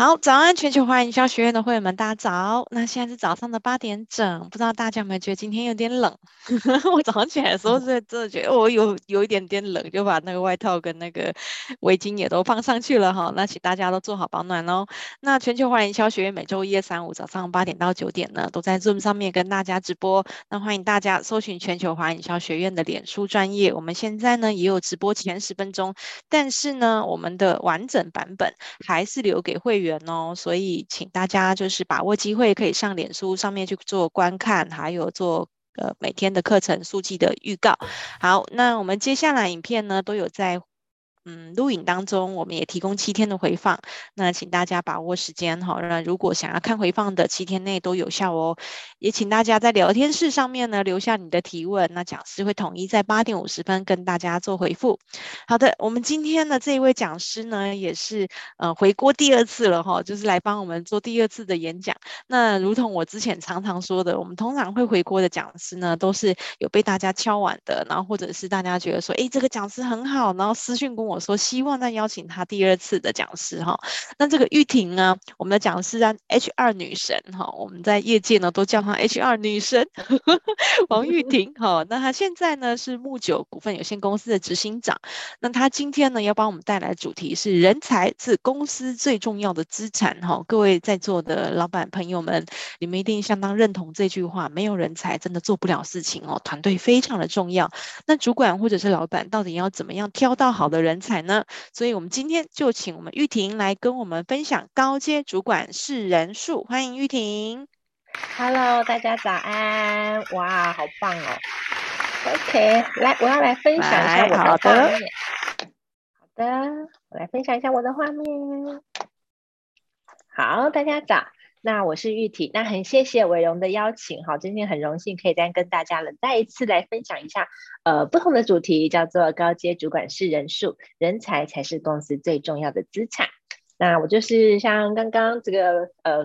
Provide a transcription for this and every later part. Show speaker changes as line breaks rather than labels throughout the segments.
好，早安，全球华人营销学院的会员们，大家早。那现在是早上的八点整，不知道大家有没有觉得今天有点冷？我早上起来的时候是真的觉得我有有一点点冷，就把那个外套跟那个围巾也都放上去了哈。那请大家都做好保暖哦。那全球华人营销学院每周一、三、五早上八点到九点呢，都在 Zoom 上面跟大家直播。那欢迎大家搜寻全球华人营销学院的脸书专业。我们现在呢也有直播前十分钟，但是呢我们的完整版本还是留给会员。哦，所以请大家就是把握机会，可以上脸书上面去做观看，还有做呃每天的课程速记的预告。好，那我们接下来影片呢都有在。嗯，录影当中我们也提供七天的回放，那请大家把握时间哈。那如果想要看回放的，七天内都有效哦。也请大家在聊天室上面呢留下你的提问，那讲师会统一在八点五十分跟大家做回复。好的，我们今天的这一位讲师呢也是呃回锅第二次了哈，就是来帮我们做第二次的演讲。那如同我之前常常说的，我们通常会回锅的讲师呢都是有被大家敲碗的，然后或者是大家觉得说，哎，这个讲师很好，然后私讯跟我。我说希望再邀请他第二次的讲师哈，那这个玉婷呢，我们的讲师啊，HR 女神哈，我们在业界呢都叫她 HR 女神 王玉婷哈，那她现在呢是木九股份有限公司的执行长，那她今天呢要帮我们带来主题是人才是公司最重要的资产哈，各位在座的老板朋友们，你们一定相当认同这句话，没有人才真的做不了事情哦，团队非常的重要，那主管或者是老板到底要怎么样挑到好的人才？呢，所以我们今天就请我们玉婷来跟我们分享高阶主管是人数，欢迎玉婷。
Hello，大家早安！哇，好棒哦。OK，来，我要来分享一下我的画面。好的，好的，我来分享一下我的画面。好，大家早。那我是玉婷，那很谢谢伟荣的邀请，哈，今天很荣幸可以再跟大家了再一次来分享一下，呃，不同的主题叫做高阶主管是人数，人才才是公司最重要的资产。那我就是像刚刚这个呃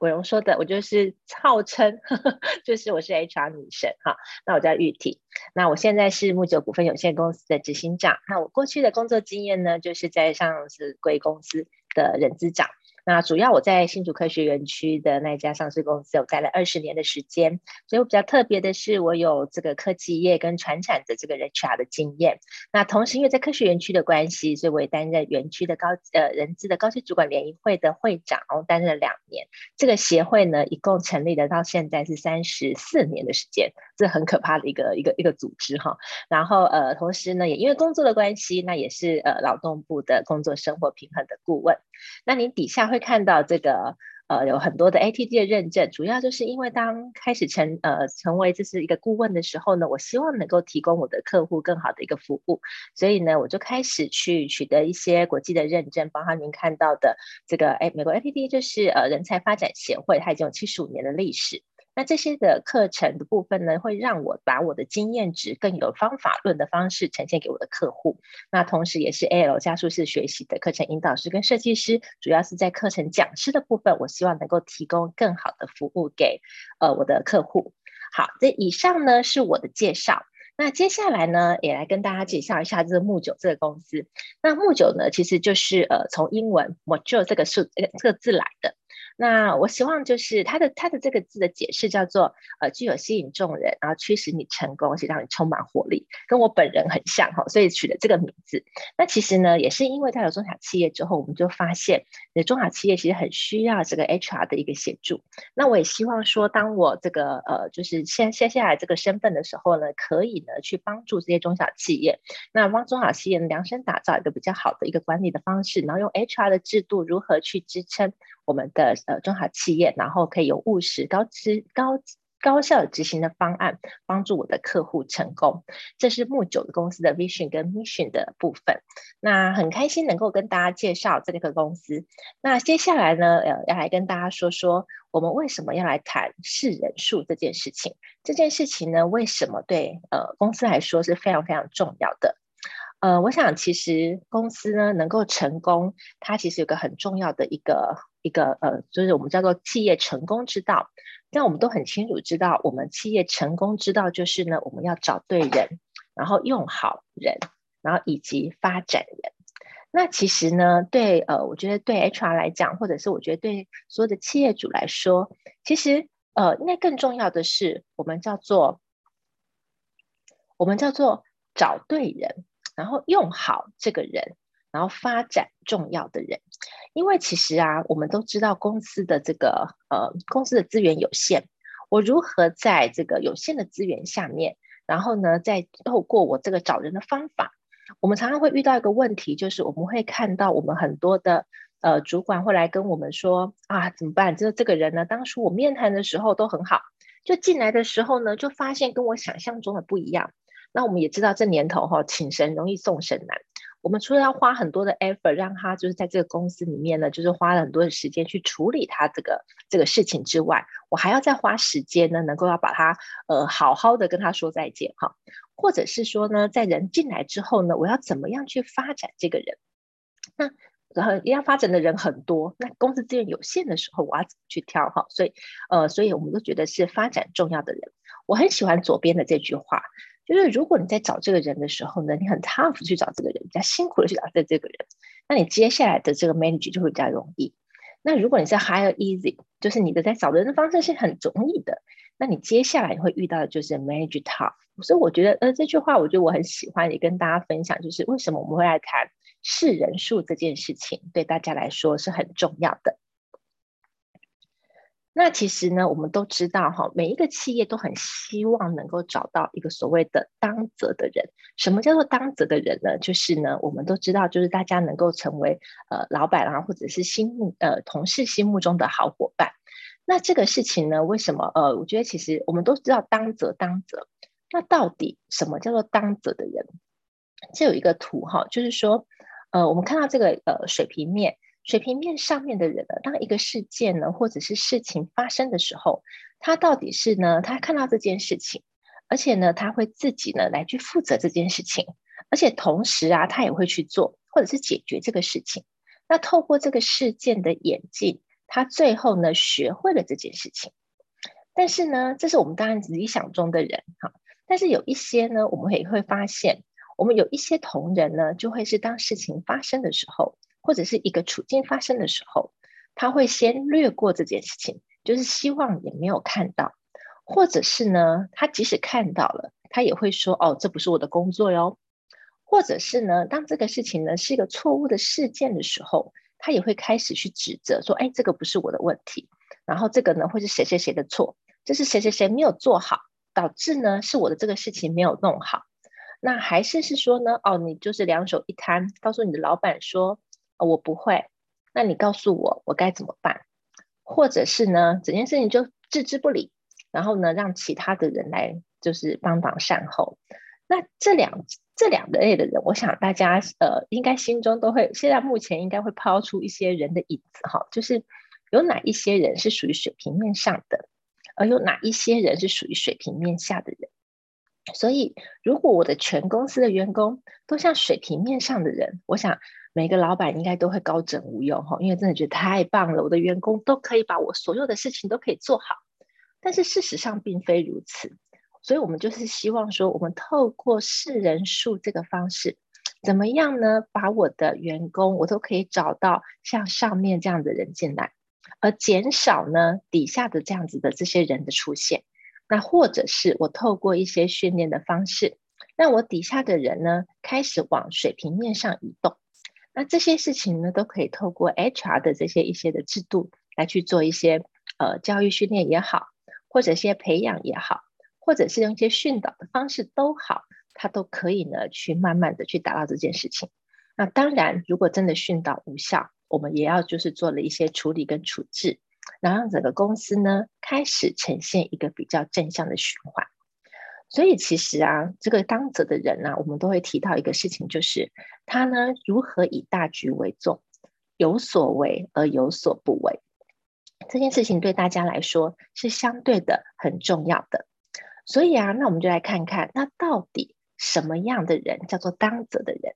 伟荣说的，我就是号称呵呵 就是我是 HR 女神哈，那我叫玉婷，那我现在是木九股份有限公司的执行长，那我过去的工作经验呢，就是在上市贵公司的人资长。那主要我在新竹科学园区的那家上市公司有待了二十年的时间，所以我比较特别的是，我有这个科技业跟传产的这个 HR 的经验。那同时因为在科学园区的关系，所以我也担任园区的高呃人资的高级主管联谊会的会长，我担任了两年。这个协会呢，一共成立了到现在是三十四年的时间，这很可怕的一个一个一个组织哈。然后呃，同时呢，也因为工作的关系，那也是呃劳动部的工作生活平衡的顾问。那您底下会看到这个呃有很多的 ATD 的认证，主要就是因为当开始成呃成为这是一个顾问的时候呢，我希望能够提供我的客户更好的一个服务，所以呢我就开始去取得一些国际的认证，包括您看到的这个哎美国 ATD 就是呃人才发展协会，它已经有七十五年的历史。那这些的课程的部分呢，会让我把我的经验值更有方法论的方式呈现给我的客户。那同时也是 AL 加速式学习的课程引导师跟设计师，主要是在课程讲师的部分，我希望能够提供更好的服务给呃我的客户。好，这以上呢是我的介绍。那接下来呢，也来跟大家介绍一下这个木九这个公司。那木九呢，其实就是呃从英文 Mojo 这个数这个这个字来的。那我希望就是它的它的这个字的解释叫做呃具有吸引众人，然后驱使你成功，而且让你充满活力，跟我本人很像哈，所以取了这个名字。那其实呢，也是因为它有中小企业之后，我们就发现，你的中小企业其实很需要这个 HR 的一个协助。那我也希望说，当我这个呃就是现接下来这个身份的时候呢，可以呢去帮助这些中小企业，那帮中小企业量身打造一个比较好的一个管理的方式，然后用 HR 的制度如何去支撑。我们的呃中小企业，然后可以有务实、高质、高高效执行的方案，帮助我的客户成功。这是木九的公司的 vision 跟 mission 的部分。那很开心能够跟大家介绍这个公司。那接下来呢，呃，要来跟大家说说我们为什么要来谈是人数这件事情。这件事情呢，为什么对呃公司来说是非常非常重要的？呃，我想其实公司呢能够成功，它其实有个很重要的一个。一个呃，就是我们叫做企业成功之道。但我们都很清楚知道，我们企业成功之道就是呢，我们要找对人，然后用好人，然后以及发展人。那其实呢，对呃，我觉得对 HR 来讲，或者是我觉得对所有的企业主来说，其实呃，应该更重要的是，我们叫做我们叫做找对人，然后用好这个人，然后发展重要的人。因为其实啊，我们都知道公司的这个呃，公司的资源有限，我如何在这个有限的资源下面，然后呢，再透过我这个找人的方法。我们常常会遇到一个问题，就是我们会看到我们很多的呃主管会来跟我们说啊，怎么办？就是这个人呢，当初我面谈的时候都很好，就进来的时候呢，就发现跟我想象中的不一样。那我们也知道这年头哈，请神容易送神难。我们除了要花很多的 effort 让他就是在这个公司里面呢，就是花了很多的时间去处理他这个这个事情之外，我还要再花时间呢，能够要把他呃好好的跟他说再见哈。或者是说呢，在人进来之后呢，我要怎么样去发展这个人？那然后要发展的人很多，那公司资源有限的时候，我要怎么去挑哈？所以呃，所以我们都觉得是发展重要的人。我很喜欢左边的这句话，就是如果你在找这个人的时候呢，你很 tough 去找这个人，比较辛苦的去找这这个人，那你接下来的这个 manage 就会比较容易。那如果你是 hire easy，就是你的在找人的方式是很容易的。那你接下来你会遇到的就是 manage tough，所以我觉得呃这句话我觉得我很喜欢，也跟大家分享，就是为什么我们会来谈是人数这件事情，对大家来说是很重要的。那其实呢，我们都知道哈，每一个企业都很希望能够找到一个所谓的当责的人。什么叫做当责的人呢？就是呢，我们都知道，就是大家能够成为呃老板啊，或者是心目呃同事心目中的好伙伴。那这个事情呢，为什么？呃，我觉得其实我们都知道当责当责。那到底什么叫做当责的人？这有一个图哈，就是说，呃，我们看到这个呃水平面，水平面上面的人呢，当一个事件呢或者是事情发生的时候，他到底是呢，他看到这件事情，而且呢，他会自己呢来去负责这件事情，而且同时啊，他也会去做或者是解决这个事情。那透过这个事件的演进。他最后呢，学会了这件事情，但是呢，这是我们当然理想中的人哈。但是有一些呢，我们也会发现，我们有一些同仁呢，就会是当事情发生的时候，或者是一个处境发生的时候，他会先略过这件事情，就是希望也没有看到，或者是呢，他即使看到了，他也会说哦，这不是我的工作哟，或者是呢，当这个事情呢是一个错误的事件的时候。他也会开始去指责，说：“哎，这个不是我的问题，然后这个呢，会是谁谁谁的错？这是谁谁谁没有做好，导致呢是我的这个事情没有弄好。那还是是说呢，哦，你就是两手一摊，告诉你的老板说，我不会，那你告诉我我该怎么办？或者是呢，整件事情就置之不理，然后呢，让其他的人来就是帮忙善后。那这两。”这两类的人，我想大家呃应该心中都会，现在目前应该会抛出一些人的影子哈，就是有哪一些人是属于水平面上的，而有哪一些人是属于水平面下的人。所以，如果我的全公司的员工都像水平面上的人，我想每个老板应该都会高枕无忧哈，因为真的觉得太棒了，我的员工都可以把我所有的事情都可以做好。但是事实上并非如此。所以，我们就是希望说，我们透过识人数这个方式，怎么样呢？把我的员工，我都可以找到像上面这样的人进来，而减少呢底下的这样子的这些人的出现。那或者是我透过一些训练的方式，让我底下的人呢开始往水平面上移动。那这些事情呢，都可以透过 HR 的这些一些的制度来去做一些呃教育训练也好，或者一些培养也好。或者是用一些训导的方式都好，他都可以呢，去慢慢的去达到这件事情。那当然，如果真的训导无效，我们也要就是做了一些处理跟处置，然后让整个公司呢开始呈现一个比较正向的循环。所以其实啊，这个当责的人呢、啊，我们都会提到一个事情，就是他呢如何以大局为重，有所为而有所不为。这件事情对大家来说是相对的很重要的。所以啊，那我们就来看看，那到底什么样的人叫做当责的人？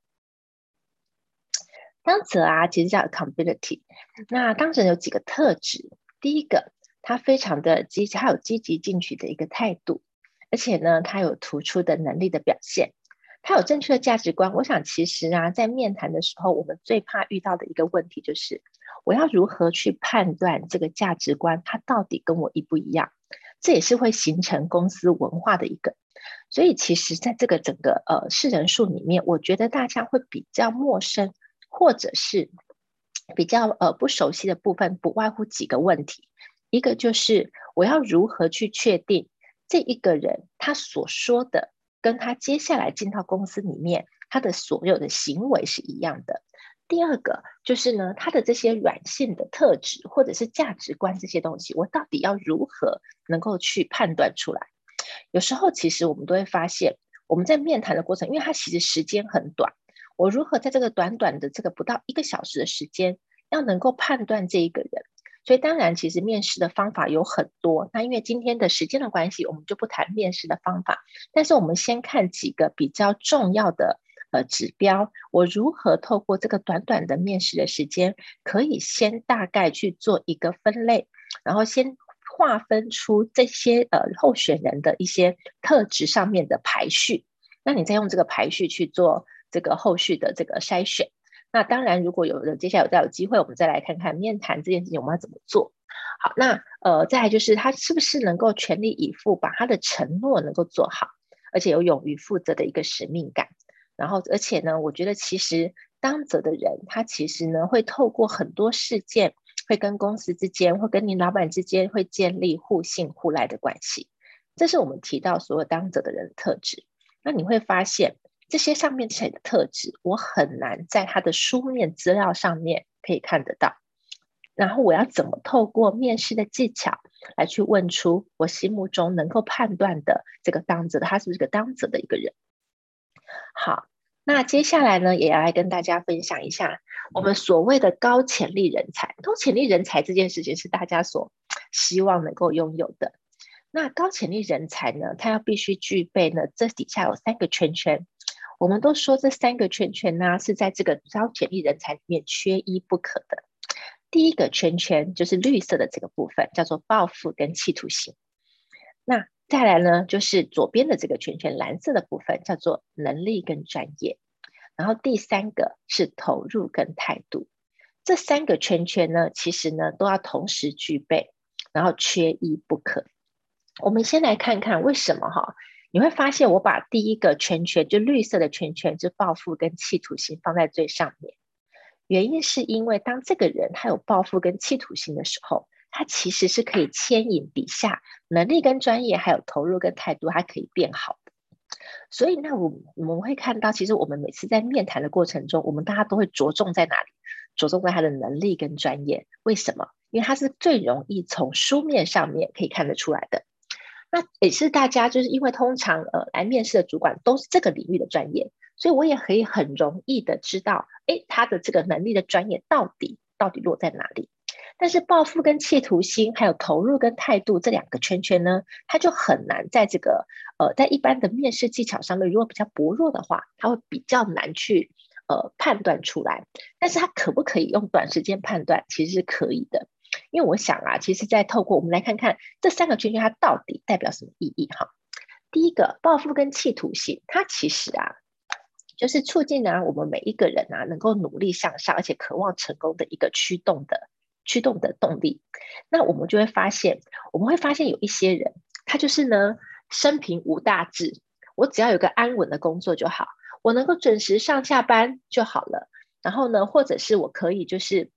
当责啊，其实叫 accountability。那当责有几个特质，第一个，他非常的积极，他有积极进取的一个态度，而且呢，他有突出的能力的表现，他有正确的价值观。我想其实啊，在面谈的时候，我们最怕遇到的一个问题就是，我要如何去判断这个价值观，它到底跟我一不一样？这也是会形成公司文化的一个。所以其实在这个整个呃识人数里面，我觉得大家会比较陌生，或者是比较呃不熟悉的部分，不外乎几个问题。一个就是我要如何去确定这一个人他所说的跟他接下来进到公司里面他的所有的行为是一样的。第二个就是呢，他的这些软性的特质或者是价值观这些东西，我到底要如何能够去判断出来？有时候其实我们都会发现，我们在面谈的过程，因为他其实时间很短，我如何在这个短短的这个不到一个小时的时间，要能够判断这一个人？所以当然，其实面试的方法有很多。那因为今天的时间的关系，我们就不谈面试的方法。但是我们先看几个比较重要的呃指标。我如何透过这个短短的面试的时间，可以先大概去做一个分类，然后先划分出这些呃候选人的一些特质上面的排序。那你再用这个排序去做这个后续的这个筛选。那当然，如果有人接下来有再有机会，我们再来看看面谈这件事情我们要怎么做。好，那呃，再来就是他是不是能够全力以赴把他的承诺能够做好，而且有勇于负责的一个使命感。然后，而且呢，我觉得其实当责的人，他其实呢会透过很多事件，会跟公司之间，会跟您老板之间会建立互信互赖的关系。这是我们提到所有当责的人的特质。那你会发现。这些上面写的特质，我很难在他的书面资料上面可以看得到。然后我要怎么透过面试的技巧来去问出我心目中能够判断的这个当责的，他是不是个当责的一个人？好，那接下来呢，也要来跟大家分享一下我们所谓的高潜力人才。高潜力人才这件事情是大家所 希望能够拥有的。那高潜力人才呢，他要必须具备呢，这底下有三个圈圈。我们都说这三个圈圈呢，是在这个高潜力人才里面缺一不可的。第一个圈圈就是绿色的这个部分，叫做抱负跟企图心。那再来呢，就是左边的这个圈圈，蓝色的部分叫做能力跟专业。然后第三个是投入跟态度。这三个圈圈呢，其实呢都要同时具备，然后缺一不可。我们先来看看为什么哈。你会发现，我把第一个圈圈，就绿色的圈圈，就抱负跟企图心放在最上面。原因是因为，当这个人他有抱负跟企图心的时候，他其实是可以牵引底下能力跟专业，还有投入跟态度，还可以变好的。所以，那我我们会看到，其实我们每次在面谈的过程中，我们大家都会着重在哪里？着重在他的能力跟专业。为什么？因为他是最容易从书面上面可以看得出来的。那也是大家就是因为通常呃来面试的主管都是这个领域的专业，所以我也可以很容易的知道，诶，他的这个能力的专业到底到底落在哪里。但是抱负跟企图心，还有投入跟态度这两个圈圈呢，他就很难在这个呃在一般的面试技巧上面，如果比较薄弱的话，他会比较难去呃判断出来。但是他可不可以用短时间判断？其实是可以的。因为我想啊，其实，在透过我们来看看这三个圈圈，它到底代表什么意义哈？第一个，抱负跟企图心，它其实啊，就是促进呢我们每一个人啊，能够努力向上，而且渴望成功的一个驱动的驱动的动力。那我们就会发现，我们会发现有一些人，他就是呢，生平无大志，我只要有个安稳的工作就好，我能够准时上下班就好了。然后呢，或者是我可以就是。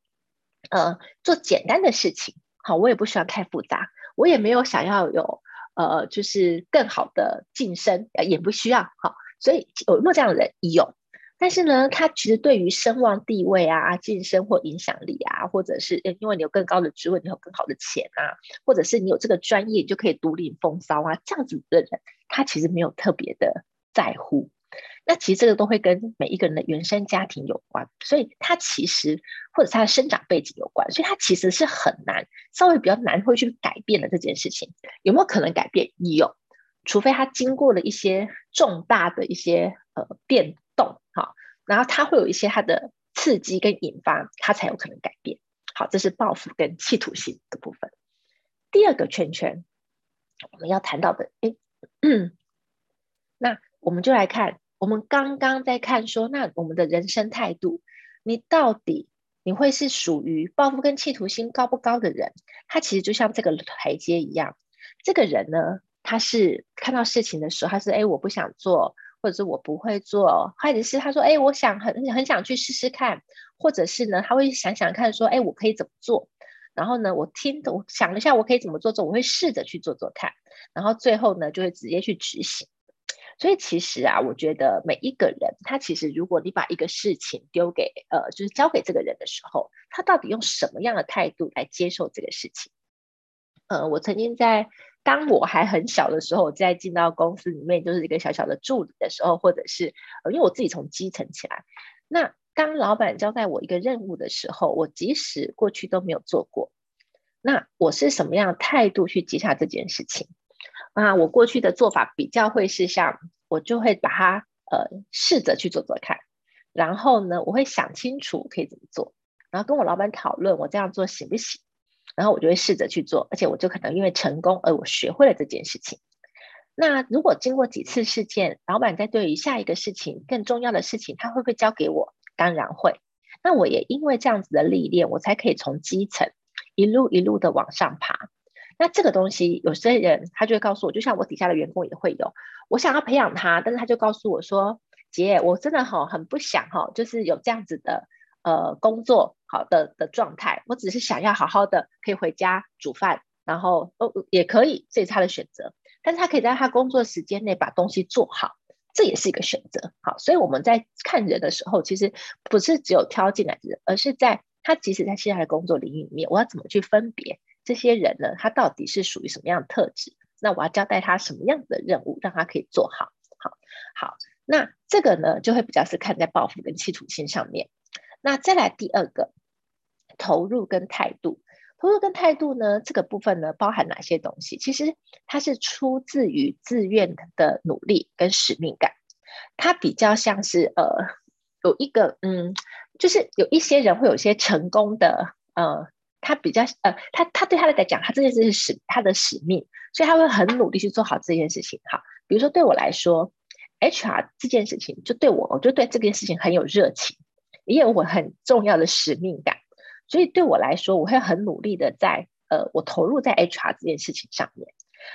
呃，做简单的事情，好，我也不需要太复杂，我也没有想要有呃，就是更好的晋升，也不需要，好，所以有没有这样的人？有，但是呢，他其实对于声望地位啊、晋升或影响力啊，或者是因为你有更高的职位，你有更好的钱啊，或者是你有这个专业，你就可以独领风骚啊，这样子的人，他其实没有特别的在乎。那其实这个都会跟每一个人的原生家庭有关，所以他其实或者他的生长背景有关，所以他其实是很难，稍微比较难会去改变的这件事情。有没有可能改变？有，除非他经过了一些重大的一些呃变动，好，然后他会有一些他的刺激跟引发，他才有可能改变。好，这是报复跟企图心的部分。第二个圈圈，我们要谈到的，哎，那我们就来看。我们刚刚在看说，那我们的人生态度，你到底你会是属于报复跟企图心高不高的人？他其实就像这个台阶一样，这个人呢，他是看到事情的时候，他是哎，我不想做，或者是我不会做，或者是他说哎，我想很很想去试试看，或者是呢，他会想想看说，哎，我可以怎么做？然后呢，我听，我想了一下，我可以怎么做做，我会试着去做做看，然后最后呢，就会直接去执行。所以其实啊，我觉得每一个人，他其实如果你把一个事情丢给呃，就是交给这个人的时候，他到底用什么样的态度来接受这个事情？呃，我曾经在当我还很小的时候，在进到公司里面就是一个小小的助理的时候，或者是呃，因为我自己从基层起来，那。当老板交代我一个任务的时候，我即使过去都没有做过，那我是什么样的态度去接下这件事情？啊，我过去的做法比较会是像，我就会把它呃试着去做做看，然后呢，我会想清楚可以怎么做，然后跟我老板讨论我这样做行不行，然后我就会试着去做，而且我就可能因为成功而我学会了这件事情。那如果经过几次事件，老板在对于下一个事情更重要的事情，他会不会交给我？当然会，那我也因为这样子的历练，我才可以从基层一路一路的往上爬。那这个东西，有些人他就会告诉我，就像我底下的员工也会有，我想要培养他，但是他就告诉我说：“姐，我真的哈很不想哈，就是有这样子的呃工作好的的状态，我只是想要好好的可以回家煮饭，然后哦也可以，这是他的选择，但是他可以在他工作时间内把东西做好。”这也是一个选择，好，所以我们在看人的时候，其实不是只有挑进来的人，而是在他即使在现在的工作领域里面，我要怎么去分别这些人呢？他到底是属于什么样的特质？那我要交代他什么样的任务，让他可以做好，好，好。那这个呢，就会比较是看在报复跟企图心上面。那再来第二个，投入跟态度。投入跟态度呢，这个部分呢，包含哪些东西？其实它是出自于自愿的努力跟使命感，它比较像是呃，有一个嗯，就是有一些人会有一些成功的呃，他比较呃，他他对他来讲，他这件事是使他的使命，所以他会很努力去做好这件事情。哈，比如说对我来说，HR 这件事情就对我，我就对这件事情很有热情，也有我很重要的使命感。所以对我来说，我会很努力的在呃，我投入在 HR 这件事情上面。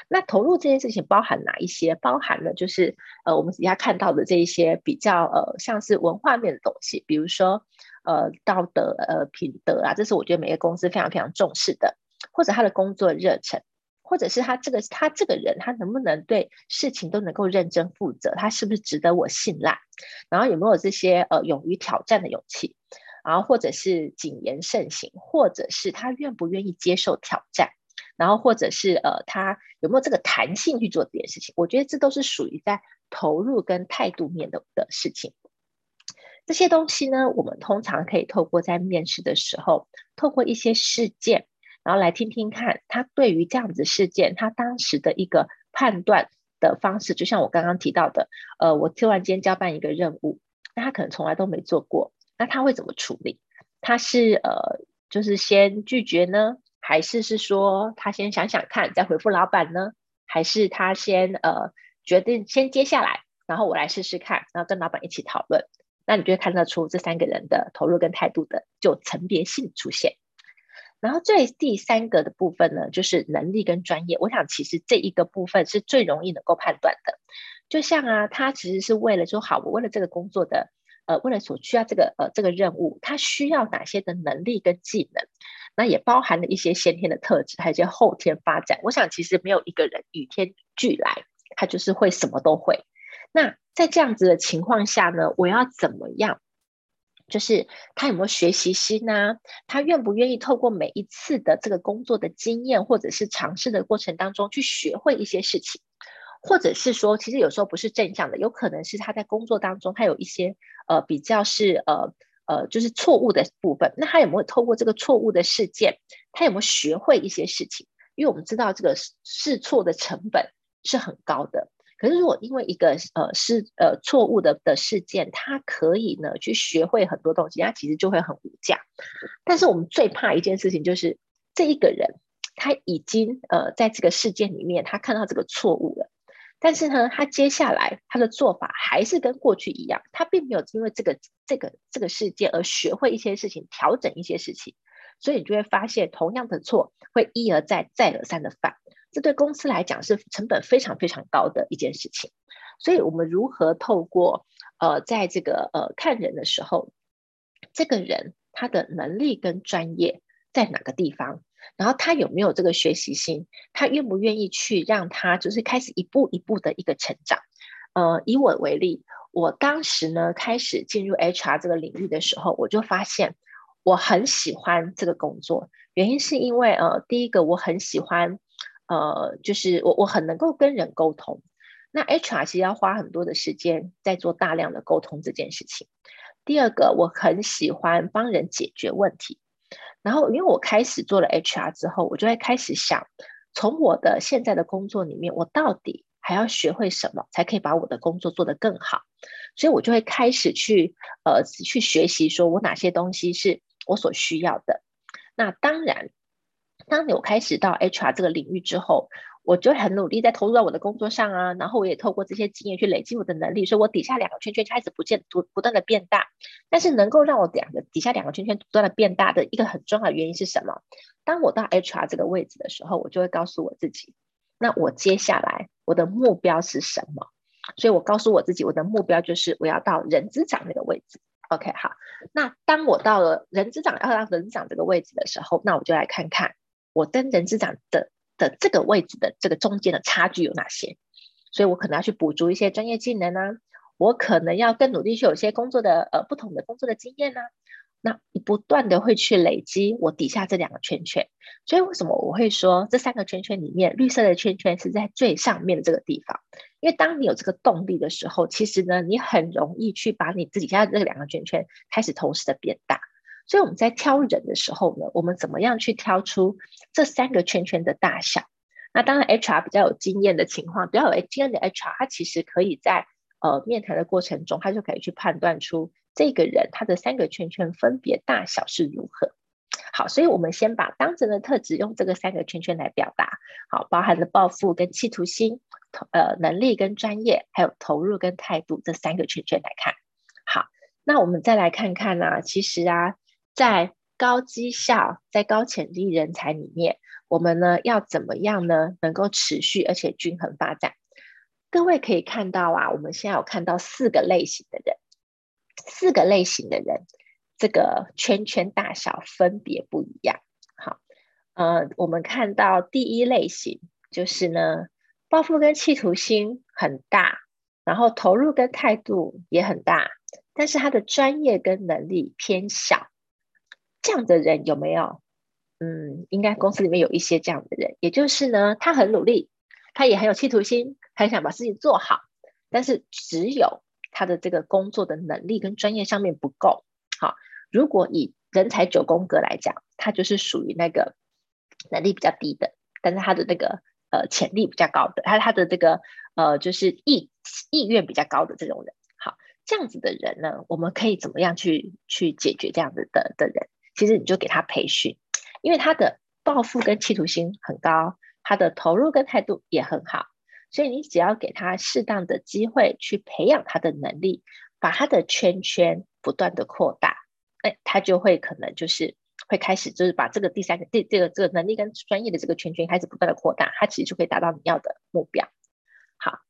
那投入这件事情包含哪一些？包含了就是呃，我们底下看到的这一些比较呃，像是文化面的东西，比如说呃，道德呃，品德啊，这是我觉得每个公司非常非常重视的，或者他的工作热忱，或者是他这个他这个人他能不能对事情都能够认真负责，他是不是值得我信赖，然后有没有这些呃，勇于挑战的勇气。然后或者是谨言慎行，或者是他愿不愿意接受挑战，然后或者是呃他有没有这个弹性去做这件事情，我觉得这都是属于在投入跟态度面的的事情。这些东西呢，我们通常可以透过在面试的时候，透过一些事件，然后来听听看他对于这样子事件，他当时的一个判断的方式。就像我刚刚提到的，呃，我突然间交办一个任务，那他可能从来都没做过。那他会怎么处理？他是呃，就是先拒绝呢，还是是说他先想想看再回复老板呢？还是他先呃决定先接下来，然后我来试试看，然后跟老板一起讨论？那你就会看得出这三个人的投入跟态度的就层别性出现。然后最第三个的部分呢，就是能力跟专业。我想其实这一个部分是最容易能够判断的。就像啊，他其实是为了说好，我为了这个工作的。呃，为了所需要这个呃这个任务，他需要哪些的能力跟技能？那也包含了一些先天的特质，还有一些后天发展。我想其实没有一个人与天俱来，他就是会什么都会。那在这样子的情况下呢，我要怎么样？就是他有没有学习心呢？他愿不愿意透过每一次的这个工作的经验，或者是尝试的过程当中去学会一些事情？或者是说，其实有时候不是正向的，有可能是他在工作当中他有一些呃比较是呃呃就是错误的部分。那他有没有透过这个错误的事件，他有没有学会一些事情？因为我们知道这个试错的成本是很高的。可是如果因为一个呃是呃错误的的事件，他可以呢去学会很多东西，他其实就会很无价。但是我们最怕一件事情就是这一个人他已经呃在这个事件里面他看到这个错误了。但是呢，他接下来他的做法还是跟过去一样，他并没有因为这个这个这个事件而学会一些事情，调整一些事情，所以你就会发现同样的错会一而再再而三的犯，这对公司来讲是成本非常非常高的一件事情。所以我们如何透过呃，在这个呃看人的时候，这个人他的能力跟专业在哪个地方？然后他有没有这个学习心？他愿不愿意去让他就是开始一步一步的一个成长？呃，以我为例，我当时呢开始进入 HR 这个领域的时候，我就发现我很喜欢这个工作。原因是因为呃，第一个我很喜欢，呃，就是我我很能够跟人沟通。那 HR 其实要花很多的时间在做大量的沟通这件事情。第二个，我很喜欢帮人解决问题。然后，因为我开始做了 HR 之后，我就会开始想，从我的现在的工作里面，我到底还要学会什么，才可以把我的工作做得更好？所以我就会开始去呃去学习，说我哪些东西是我所需要的。那当然，当你我开始到 HR 这个领域之后，我就很努力在投入到我的工作上啊，然后我也透过这些经验去累积我的能力，所以我底下两个圈圈开始不见不不断的变大。但是能够让我两个底下两个圈圈不断的变大的一个很重要的原因是什么？当我到 HR 这个位置的时候，我就会告诉我自己，那我接下来我的目标是什么？所以我告诉我自己，我的目标就是我要到人资长那个位置。OK，好，那当我到了人资长要到人资长这个位置的时候，那我就来看看我跟人资长的。的这个位置的这个中间的差距有哪些？所以我可能要去补足一些专业技能呢、我可能要更努力去有些工作的呃不同的工作的经验呢、那你不断的会去累积我底下这两个圈圈。所以为什么我会说这三个圈圈里面绿色的圈圈是在最上面的这个地方？因为当你有这个动力的时候，其实呢你很容易去把你自己家的这两个圈圈开始同时的变大。所以我们在挑人的时候呢，我们怎么样去挑出这三个圈圈的大小？那当然，HR 比较有经验的情况，比较有经验的 HR，他其实可以在呃面谈的过程中，他就可以去判断出这个人他的三个圈圈分别大小是如何。好，所以我们先把当前的特质用这个三个圈圈来表达。好，包含了抱负跟企图心，呃，能力跟专业，还有投入跟态度这三个圈圈来看。好，那我们再来看看呢、其实啊。在高绩效、在高潜力人才里面，我们呢要怎么样呢？能够持续而且均衡发展？各位可以看到啊，我们现在有看到四个类型的人，四个类型的人，这个圈圈大小分别不一样。好，呃，我们看到第一类型就是呢，抱负跟企图心很大，然后投入跟态度也很大，但是他的专业跟能力偏小。这样的人有没有？嗯，应该公司里面有一些这样的人，也就是呢，他很努力，他也很有企图心，很想把事情做好，但是只有他的这个工作的能力跟专业上面不够。好，如果以人才九宫格来讲，他就是属于那个能力比较低的，但是他的那个呃潜力比较高的，他他的这个呃就是意意愿比较高的这种人。好，这样子的人呢，我们可以怎么样去去解决这样子的的人？其实你就给他培训，因为他的抱负跟企图心很高，他的投入跟态度也很好，所以你只要给他适当的机会去培养他的能力，把他的圈圈不断的扩大，哎，他就会可能就是会开始就是把这个第三个第这个这个能力跟专业的这个圈圈开始不断的扩大，他其实就可以达到你要的目标。好，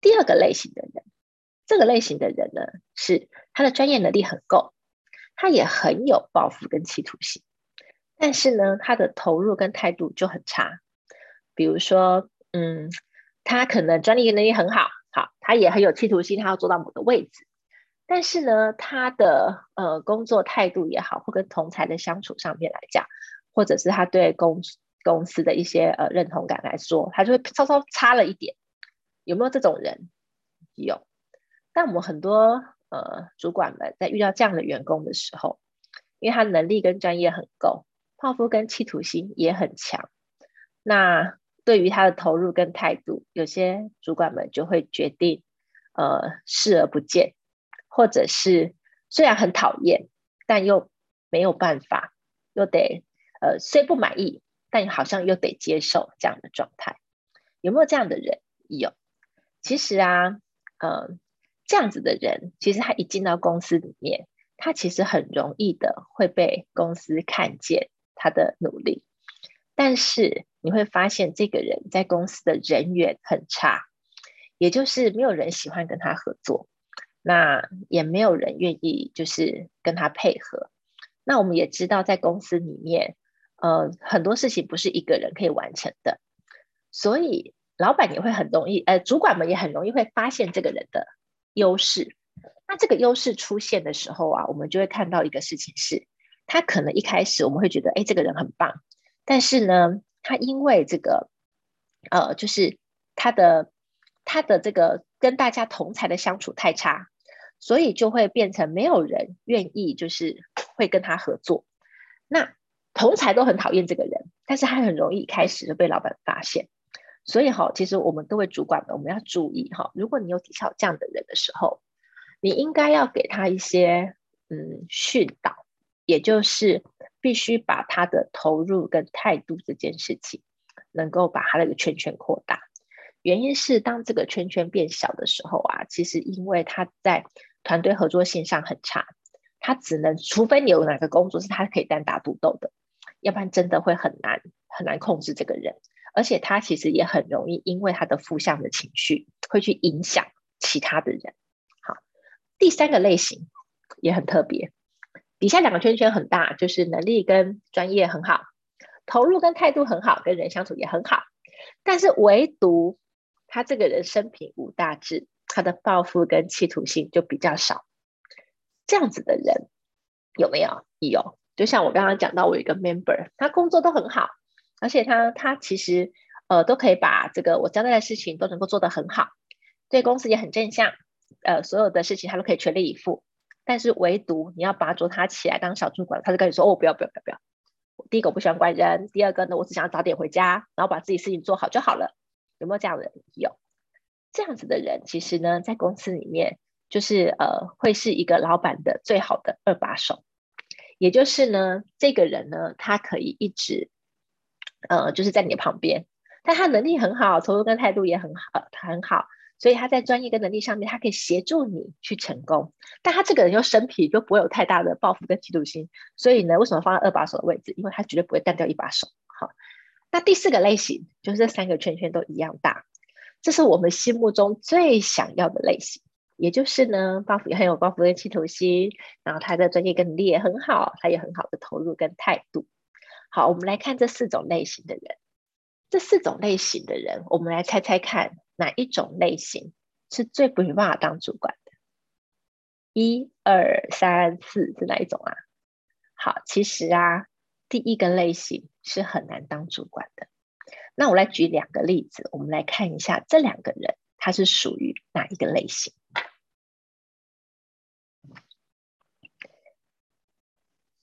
第二个类型的人，这个类型的人呢，是他的专业能力很够。他也很有抱负跟企图心，但是呢，他的投入跟态度就很差。比如说，嗯，他可能专业能力很好，好，他也很有企图心，他要做到某个位置。但是呢，他的呃工作态度也好，或跟同才的相处上面来讲，或者是他对公公司的一些呃认同感来说，他就会稍稍差了一点。有没有这种人？有。但我们很多。呃，主管们在遇到这样的员工的时候，因为他能力跟专业很够，泡芙跟企图心也很强，那对于他的投入跟态度，有些主管们就会决定呃视而不见，或者是虽然很讨厌，但又没有办法，又得呃虽不满意，但好像又得接受这样的状态。有没有这样的人？有。其实啊，呃，这样子的人，其实他一进到公司里面，他其实很容易的会被公司看见他的努力，但是你会发现这个人在公司的人缘很差，也就是没有人喜欢跟他合作，那也没有人愿意就是跟他配合。那我们也知道，在公司里面，呃，很多事情不是一个人可以完成的，所以老板也会很容易，呃，主管们也很容易会发现这个人的优势。那这个优势出现的时候啊，我们就会看到一个事情是，他可能一开始我们会觉得，哎，这个人很棒，但是呢，他因为这个，呃，就是他的他的这个跟大家同才的相处太差，所以就会变成没有人愿意就是会跟他合作。那同才都很讨厌这个人，但是他很容易一开始就被老板发现。所以哈，其实我们各位主管们，我们要注意哈，如果你有底下有这样的人的时候，你应该要给他一些嗯训导，也就是必须把他的投入跟态度这件事情，能够把他那个圈圈扩大。原因是当这个圈圈变小的时候啊，其实因为他在团队合作性上很差，他只能除非你有哪个工作是他可以单打独斗的，要不然真的会很难很难控制这个人。而且他其实也很容易因为他的负向的情绪会去影响其他的人。好，第三个类型也很特别，底下两个圈圈很大，就是能力跟专业很好，投入跟态度很好，跟人相处也很好，但是唯独。他这个人生平无大志，他的抱负跟企图心就比较少。这样子的人有没有？有。就像我刚刚讲到，我有一个 member，他工作都很好，而且他他其实呃都可以把这个我交代的事情都能够做得很好，对公司也很正向，呃所有的事情他都可以全力以赴。但是唯独你要拔擢他起来当小主管，他就跟你说：“哦，不要不要不要不要！第一个我不喜欢管人，第二个呢，我只想早点回家，然后把自己事情做好就好了。”有没有这样的人？有，这样子的人，其实呢，在公司里面，就是呃，会是一个老板的最好的二把手。也就是呢，这个人呢，他可以一直，呃，就是在你的旁边，但他能力很好，投入跟态度也很好，很好，所以他在专业跟能力上面，他可以协助你去成功。但他这个人又身体，就不会有太大的抱负跟嫉妒心，所以呢，为什么放在二把手的位置？因为他绝对不会干掉一把手。好。那第四个类型就是这三个圈圈都一样大，这是我们心目中最想要的类型。也就是呢，抱负也很有抱负跟企图心，然后他的专业跟能力也很好，他也很好的投入跟态度。好，我们来看这四种类型的人。这四种类型的人，我们来猜猜看，哪一种类型是最不没办法当主管的？一二三四是哪一种啊？好，其实啊。第一个类型是很难当主管的。那我来举两个例子，我们来看一下这两个人他是属于哪一个类型。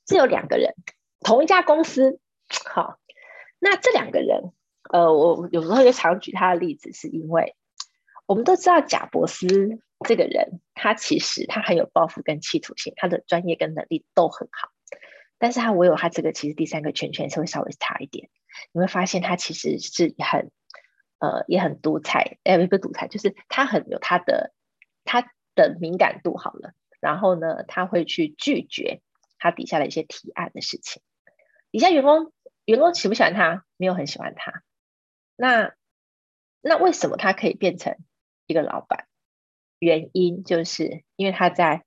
这有两个人，同一家公司。好，那这两个人，呃，我有时候也常举他的例子，是因为我们都知道贾伯斯这个人，他其实他很有抱负跟企图心，他的专业跟能力都很好。但是他唯有他这个其实第三个圈圈是会稍微差一点，你会发现他其实是很呃也很独裁，哎不独裁，就是他很有他的他的敏感度好了，然后呢他会去拒绝他底下的一些提案的事情，底下员工员工喜不喜欢他？没有很喜欢他，那那为什么他可以变成一个老板？原因就是因为他在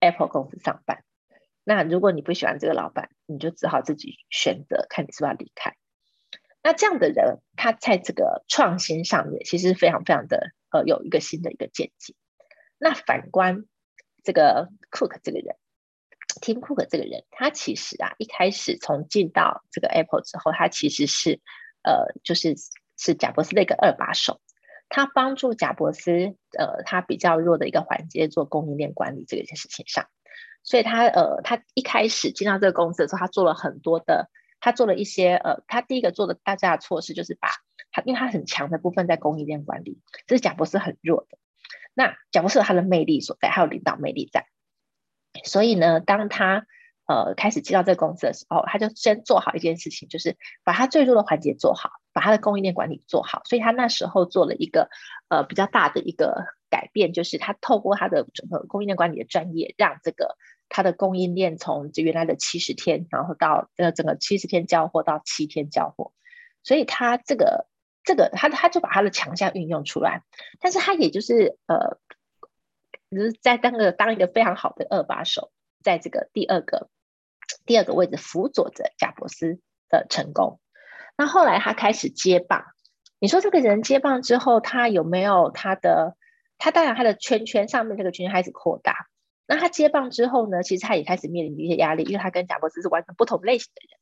Apple 公司上班。那如果你不喜欢这个老板，你就只好自己选择，看你是不是要离开。那这样的人，他在这个创新上面，其实非常非常的呃，有一个新的一个见解。那反观这个 Cook 这个人，Tim Cook 这个人，他其实啊，一开始从进到这个 Apple 之后，他其实是呃，就是是贾伯斯的一个二把手，他帮助贾伯斯呃，他比较弱的一个环节做供应链管理这件事情上。所以他呃，他一开始进到这个公司的时候，他做了很多的，他做了一些呃，他第一个做的大家的措施就是把他，因为他很强的部分在供应链管理，这是贾伯斯很弱的。那贾伯斯有他的魅力所在，还有领导魅力在。所以呢，当他呃开始接到这个公司的时候，他就先做好一件事情，就是把他最弱的环节做好，把他的供应链管理做好，所以他那时候做了一个呃比较大的一个改变，就是他透过他的整个供应链管理的专业，让这个他的供应链从原来的七十天，然后到呃整个七十天交货到七天交货，所以他这个这个他他就把他的强项运用出来，但是他也就是呃，就是在当个当一个非常好的二把手，在这个第二个第二个位置辅佐着贾伯斯的成功。那后来他开始接棒，你说这个人接棒之后，他有没有他的？他当然他的圈圈上面这个圈圈开始扩大。那他接棒之后呢，其实他也开始面临一些压力，因为他跟贾伯斯是完全不同类型的人。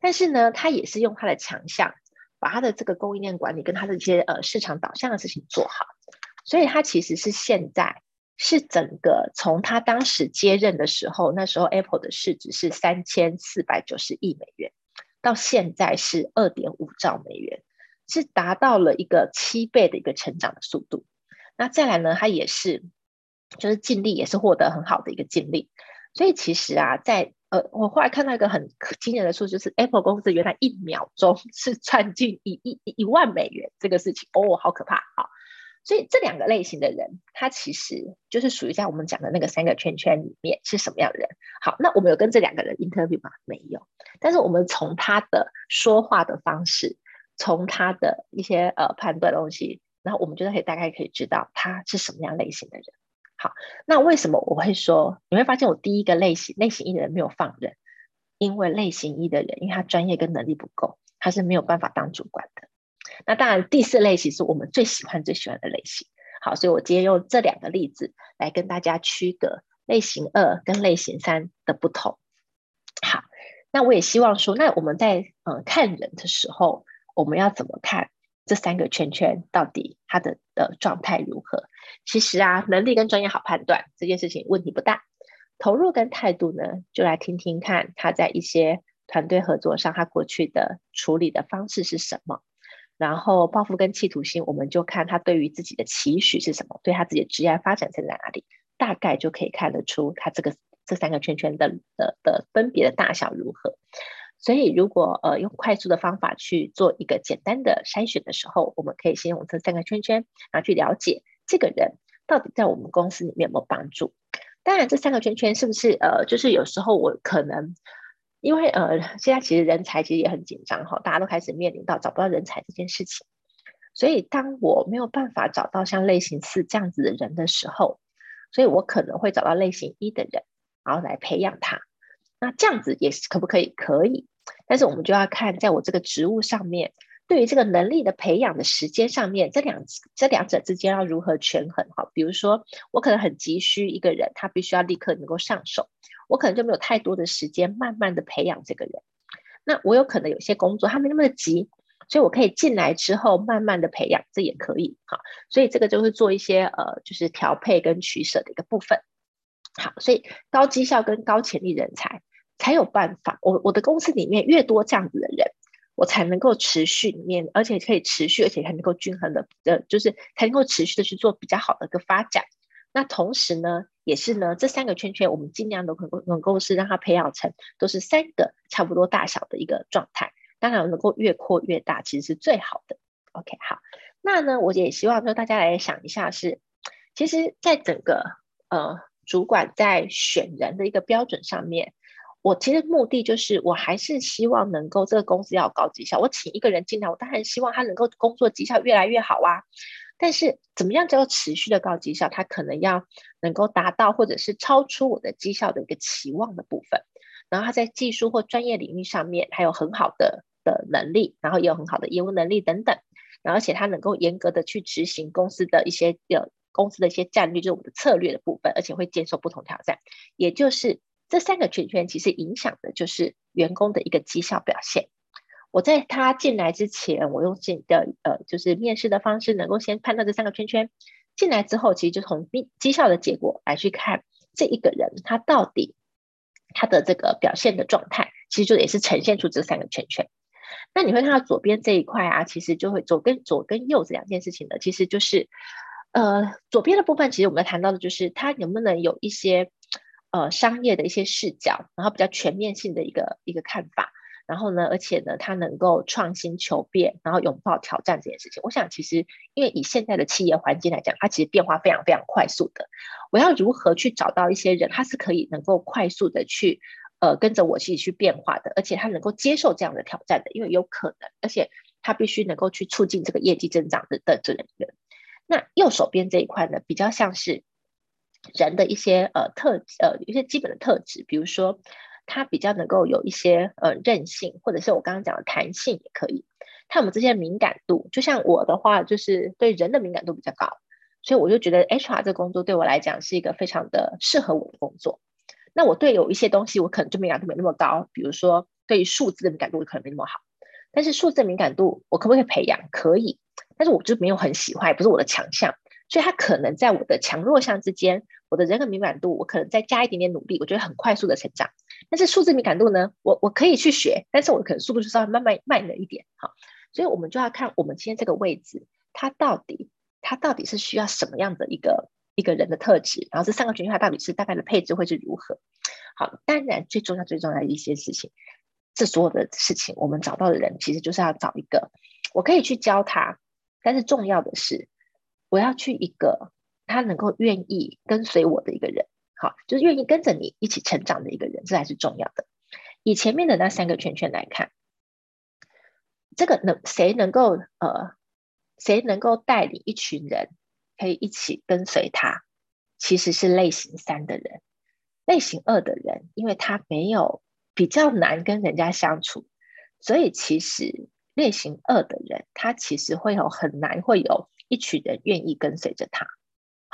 但是呢，他也是用他的强项，把他的这个供应链管理跟他的一些呃市场导向的事情做好。所以他其实是现在是整个从他当时接任的时候，那时候 Apple 的市值是三千四百九十亿美元。到现在是二点五兆美元，是达到了一个七倍的一个成长的速度。那再来呢，它也是，就是净利也是获得很好的一个净利。所以其实啊，在呃，我后来看到一个很惊人的数，就是 Apple 公司原来一秒钟是赚进一一一万美元这个事情，哦，好可怕啊！所以这两个类型的人，他其实就是属于在我们讲的那个三个圈圈里面是什么样的人？好，那我们有跟这两个人 interview 吗？没有。但是我们从他的说话的方式，从他的一些呃判断东西，然后我们觉得可以大概可以知道他是什么样类型的人。好，那为什么我会说你会发现我第一个类型类型一的人没有放人？因为类型一的人，因为他专业跟能力不够，他是没有办法当主管的。那当然，第四类型是我们最喜欢、最喜欢的类型。好，所以我今天用这两个例子来跟大家区隔类型二跟类型三的不同。好，那我也希望说，那我们在嗯看人的时候，我们要怎么看这三个圈圈到底他的的状态如何？其实啊，能力跟专业好判断这件事情问题不大，投入跟态度呢，就来听听看他在一些团队合作上，他过去的处理的方式是什么。然后抱负跟企图心，我们就看他对于自己的期许是什么，对他自己的职业发展在哪里，大概就可以看得出他这个这三个圈圈的的的分别的大小如何。所以，如果呃用快速的方法去做一个简单的筛选的时候，我们可以先用这三个圈圈，然后去了解这个人到底在我们公司里面有没有帮助。当然，这三个圈圈是不是呃，就是有时候我可能。因为呃，现在其实人才其实也很紧张哈，大家都开始面临到找不到人才这件事情。所以当我没有办法找到像类型四这样子的人的时候，所以我可能会找到类型一的人，然后来培养他。那这样子也是可不可以？可以。但是我们就要看在我这个职务上面，对于这个能力的培养的时间上面，这两这两者之间要如何权衡哈？比如说，我可能很急需一个人，他必须要立刻能够上手。我可能就没有太多的时间，慢慢的培养这个人。那我有可能有些工作他没那么急，所以我可以进来之后慢慢的培养，这也可以。哈，所以这个就是做一些呃，就是调配跟取舍的一个部分。好，所以高绩效跟高潜力人才才有办法。我我的公司里面越多这样子的人，我才能够持续面，而且可以持续，而且还能够均衡的，呃，就是才能够持续的去做比较好的一个发展。那同时呢，也是呢，这三个圈圈我们尽量都能够能够是让它培养成都是三个差不多大小的一个状态。当然，能够越扩越大，其实是最好的。OK，好，那呢，我也希望说大家来想一下，是其实在整个呃主管在选人的一个标准上面，我其实目的就是我还是希望能够这个公司要高绩效。我请一个人进来，我当然希望他能够工作绩效越来越好啊。但是怎么样叫做持续的高绩效？他可能要能够达到或者是超出我的绩效的一个期望的部分。然后他在技术或专业领域上面还有很好的的能力，然后也有很好的业务能力等等。然后而且他能够严格的去执行公司的一些呃公司的一些战略，就是我们的策略的部分，而且会接受不同挑战。也就是这三个圈圈其实影响的就是员工的一个绩效表现。我在他进来之前，我用进的呃，就是面试的方式，能够先判断这三个圈圈。进来之后，其实就从绩绩效的结果来去看这一个人，他到底他的这个表现的状态，其实就也是呈现出这三个圈圈。那你会看到左边这一块啊，其实就会左跟左跟右这两件事情呢，其实就是呃，左边的部分，其实我们谈到的就是他能不能有一些呃商业的一些视角，然后比较全面性的一个一个看法。然后呢，而且呢，他能够创新求变，然后拥抱挑战这件事情。我想，其实因为以现在的企业环境来讲，它其实变化非常非常快速的。我要如何去找到一些人，他是可以能够快速的去呃跟着我一起去变化的，而且他能够接受这样的挑战的，因为有可能，而且他必须能够去促进这个业绩增长的的这人。那右手边这一块呢，比较像是人的一些呃特呃一些基本的特质，比如说。他比较能够有一些呃韧性，或者是我刚刚讲的弹性也可以。他有没有这些敏感度？就像我的话，就是对人的敏感度比较高，所以我就觉得 HR 这个工作对我来讲是一个非常的适合我的工作。那我对有一些东西，我可能就敏感度没那么高，比如说对于数字的敏感度可能没那么好。但是数字敏感度我可不可以培养？可以，但是我就没有很喜欢，也不是我的强项。所以它可能在我的强弱项之间，我的人格敏感度，我可能再加一点点努力，我觉得很快速的成长。但是数字敏感度呢，我我可以去学，但是我可能速度就稍微慢慢慢了一点，好，所以我们就要看我们今天这个位置，它到底它到底是需要什么样的一个一个人的特质，然后这三个群它到底是大概的配置会是如何？好，当然最重要最重要的一些事情，这所有的事情我们找到的人其实就是要找一个我可以去教他，但是重要的是。我要去一个他能够愿意跟随我的一个人，好，就是愿意跟着你一起成长的一个人，这才是重要的。以前面的那三个圈圈来看，这个能谁能够呃，谁能够带领一群人可以一起跟随他，其实是类型三的人。类型二的人，因为他没有比较难跟人家相处，所以其实类型二的人，他其实会有很难会有。一群人愿意跟随着他，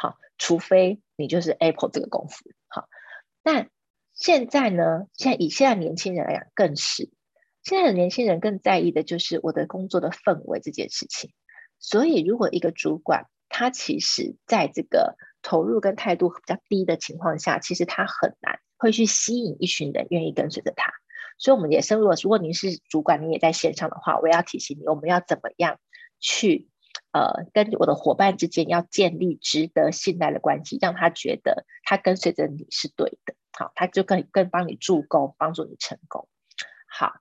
好，除非你就是 Apple 这个公司，好。但现在呢，现在以现在年轻人来讲，更是现在的年轻人更在意的就是我的工作的氛围这件事情。所以，如果一个主管他其实在这个投入跟态度比较低的情况下，其实他很难会去吸引一群人愿意跟随着他。所以，我们也深入了，如果您是主管，你也在线上的话，我也要提醒你，我们要怎么样去。呃，跟我的伙伴之间要建立值得信赖的关系，让他觉得他跟随着你是对的，好，他就更更帮你助攻，帮助你成功。好，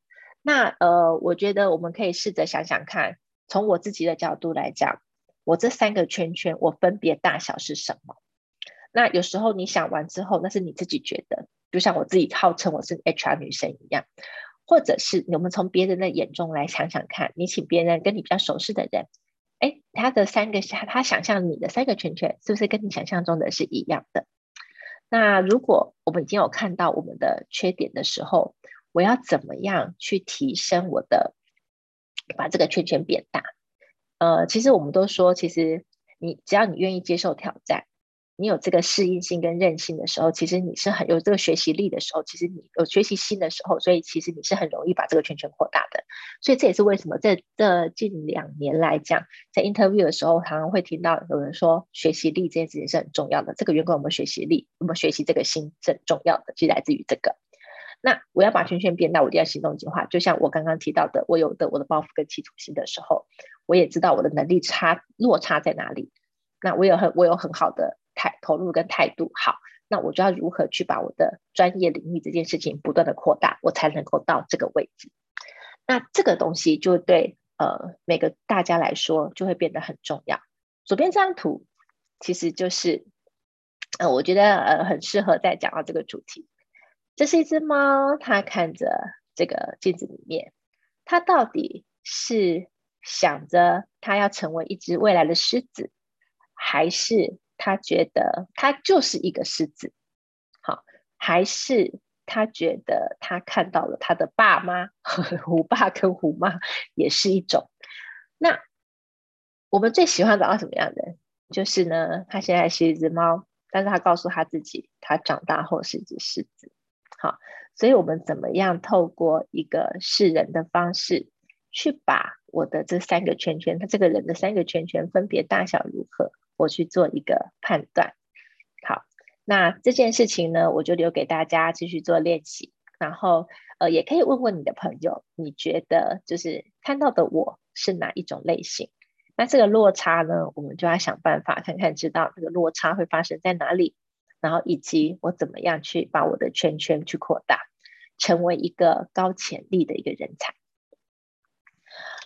那呃，我觉得我们可以试着想想看，从我自己的角度来讲，我这三个圈圈，我分别大小是什么？那有时候你想完之后，那是你自己觉得，就像我自己号称我是 HR 女神一样，或者是我们从别人的眼中来想想看，你请别人跟你比较熟悉的人。他的三个他他想象你的三个圈圈是不是跟你想象中的是一样的？那如果我们已经有看到我们的缺点的时候，我要怎么样去提升我的，把这个圈圈变大？呃，其实我们都说，其实你只要你愿意接受挑战。你有这个适应性跟韧性的时候，其实你是很有这个学习力的时候，其实你有学习心的时候，所以其实你是很容易把这个圈圈扩大的。所以这也是为什么在这近两年来讲，在 interview 的时候，常常会听到有人说学习力这件事情是很重要的。这个员工有没有学习力，有没有学习这个心是很重要的，就来自于这个。那我要把圈圈变大，我就要行动计划。就像我刚刚提到的，我有的我的抱负跟企图心的时候，我也知道我的能力差落差在哪里。那我有很我有很好的。态投入跟态度好，那我就要如何去把我的专业领域这件事情不断的扩大，我才能够到这个位置。那这个东西就对呃每个大家来说就会变得很重要。左边这张图其实就是呃我觉得呃很适合再讲到这个主题。这是一只猫，它看着这个镜子里面，它到底是想着它要成为一只未来的狮子，还是？他觉得他就是一个狮子，好，还是他觉得他看到了他的爸妈，虎爸跟虎妈也是一种。那我们最喜欢找到什么样的人？就是呢，他现在是一只猫，但是他告诉他自己，他长大后是一只狮子。好，所以我们怎么样透过一个识人的方式，去把我的这三个圈圈，他这个人的三个圈圈分别大小如何？我去做一个判断，好，那这件事情呢，我就留给大家继续做练习。然后，呃，也可以问问你的朋友，你觉得就是看到的我是哪一种类型？那这个落差呢，我们就要想办法看看，知道这个落差会发生在哪里，然后以及我怎么样去把我的圈圈去扩大。成为一个高潜力的一个人才。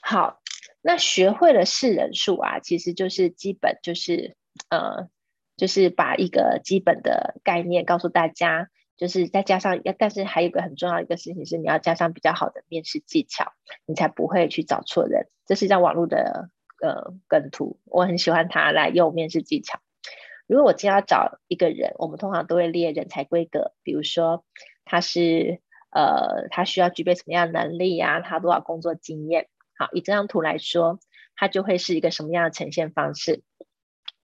好，那学会了识人数啊，其实就是基本就是呃，就是把一个基本的概念告诉大家，就是再加上，但是还有一个很重要一个事情是，你要加上比较好的面试技巧，你才不会去找错人。这是在网络的呃梗图，我很喜欢它来用面试技巧。如果我今天要找一个人，我们通常都会列人才规格，比如说他是呃，他需要具备什么样的能力呀、啊？他多少工作经验？以这张图来说，它就会是一个什么样的呈现方式？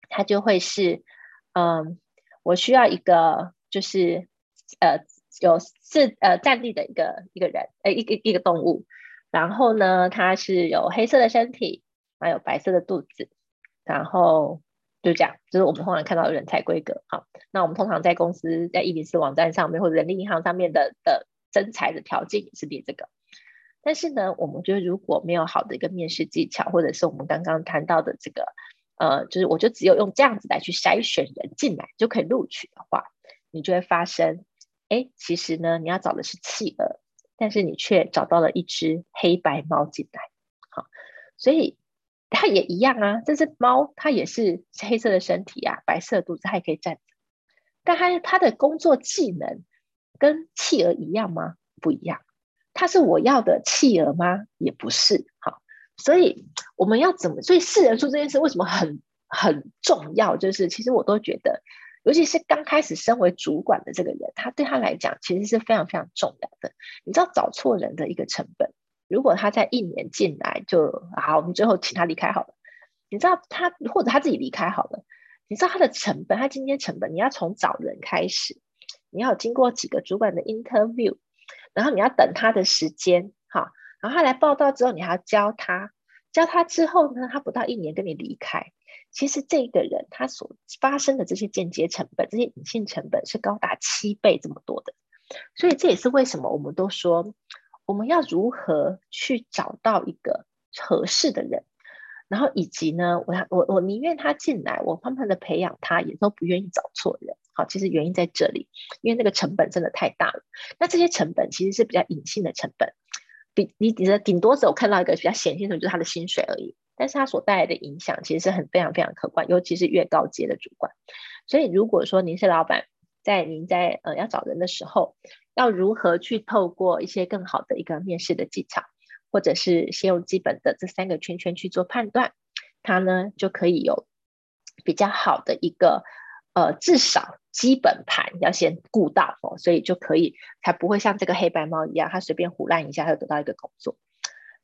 它就会是，嗯，我需要一个就是呃有是呃站立的一个一个人，呃一个一个动物，然后呢，它是有黑色的身体，还有白色的肚子，然后就这样，就是我们通常看到的人才规格。好，那我们通常在公司在一零四网站上面或者人力银行上面的的征才的条件是列这个。但是呢，我们觉得如果没有好的一个面试技巧，或者是我们刚刚谈到的这个，呃，就是我就只有用这样子来去筛选人进来就可以录取的话，你就会发生，哎，其实呢，你要找的是企鹅，但是你却找到了一只黑白猫进来，好，所以它也一样啊，这只猫它也是黑色的身体啊，白色的肚子，它也可以站着，但它它的工作技能跟企鹅一样吗？不一样。它是我要的企鹅吗？也不是，好，所以我们要怎么？所以识人数这件事为什么很很重要？就是其实我都觉得，尤其是刚开始身为主管的这个人，他对他来讲其实是非常非常重要的。你知道找错人的一个成本，如果他在一年进来就好，我们最后请他离开好了。你知道他或者他自己离开好了，你知道他的成本，他今天成本，你要从找人开始，你要经过几个主管的 interview。然后你要等他的时间，哈，然后他来报到之后，你还要教他，教他之后呢，他不到一年跟你离开，其实这个人他所发生的这些间接成本、这些隐性成本是高达七倍这么多的，所以这也是为什么我们都说，我们要如何去找到一个合适的人。然后以及呢，我我我宁愿他进来，我慢慢的培养他，也都不愿意找错人。好，其实原因在这里，因为那个成本真的太大了。那这些成本其实是比较隐性的成本，比你你的顶多只有看到一个比较显性的，就是他的薪水而已。但是他所带来的影响其实是很非常非常可观，尤其是越高阶的主管。所以如果说您是老板，在您在呃要找人的时候，要如何去透过一些更好的一个面试的技巧，或者是先用基本的这三个圈圈去做判断，它呢就可以有比较好的一个呃，至少基本盘要先顾到哦，所以就可以才不会像这个黑白猫一样，它随便胡乱一下，就得到一个工作。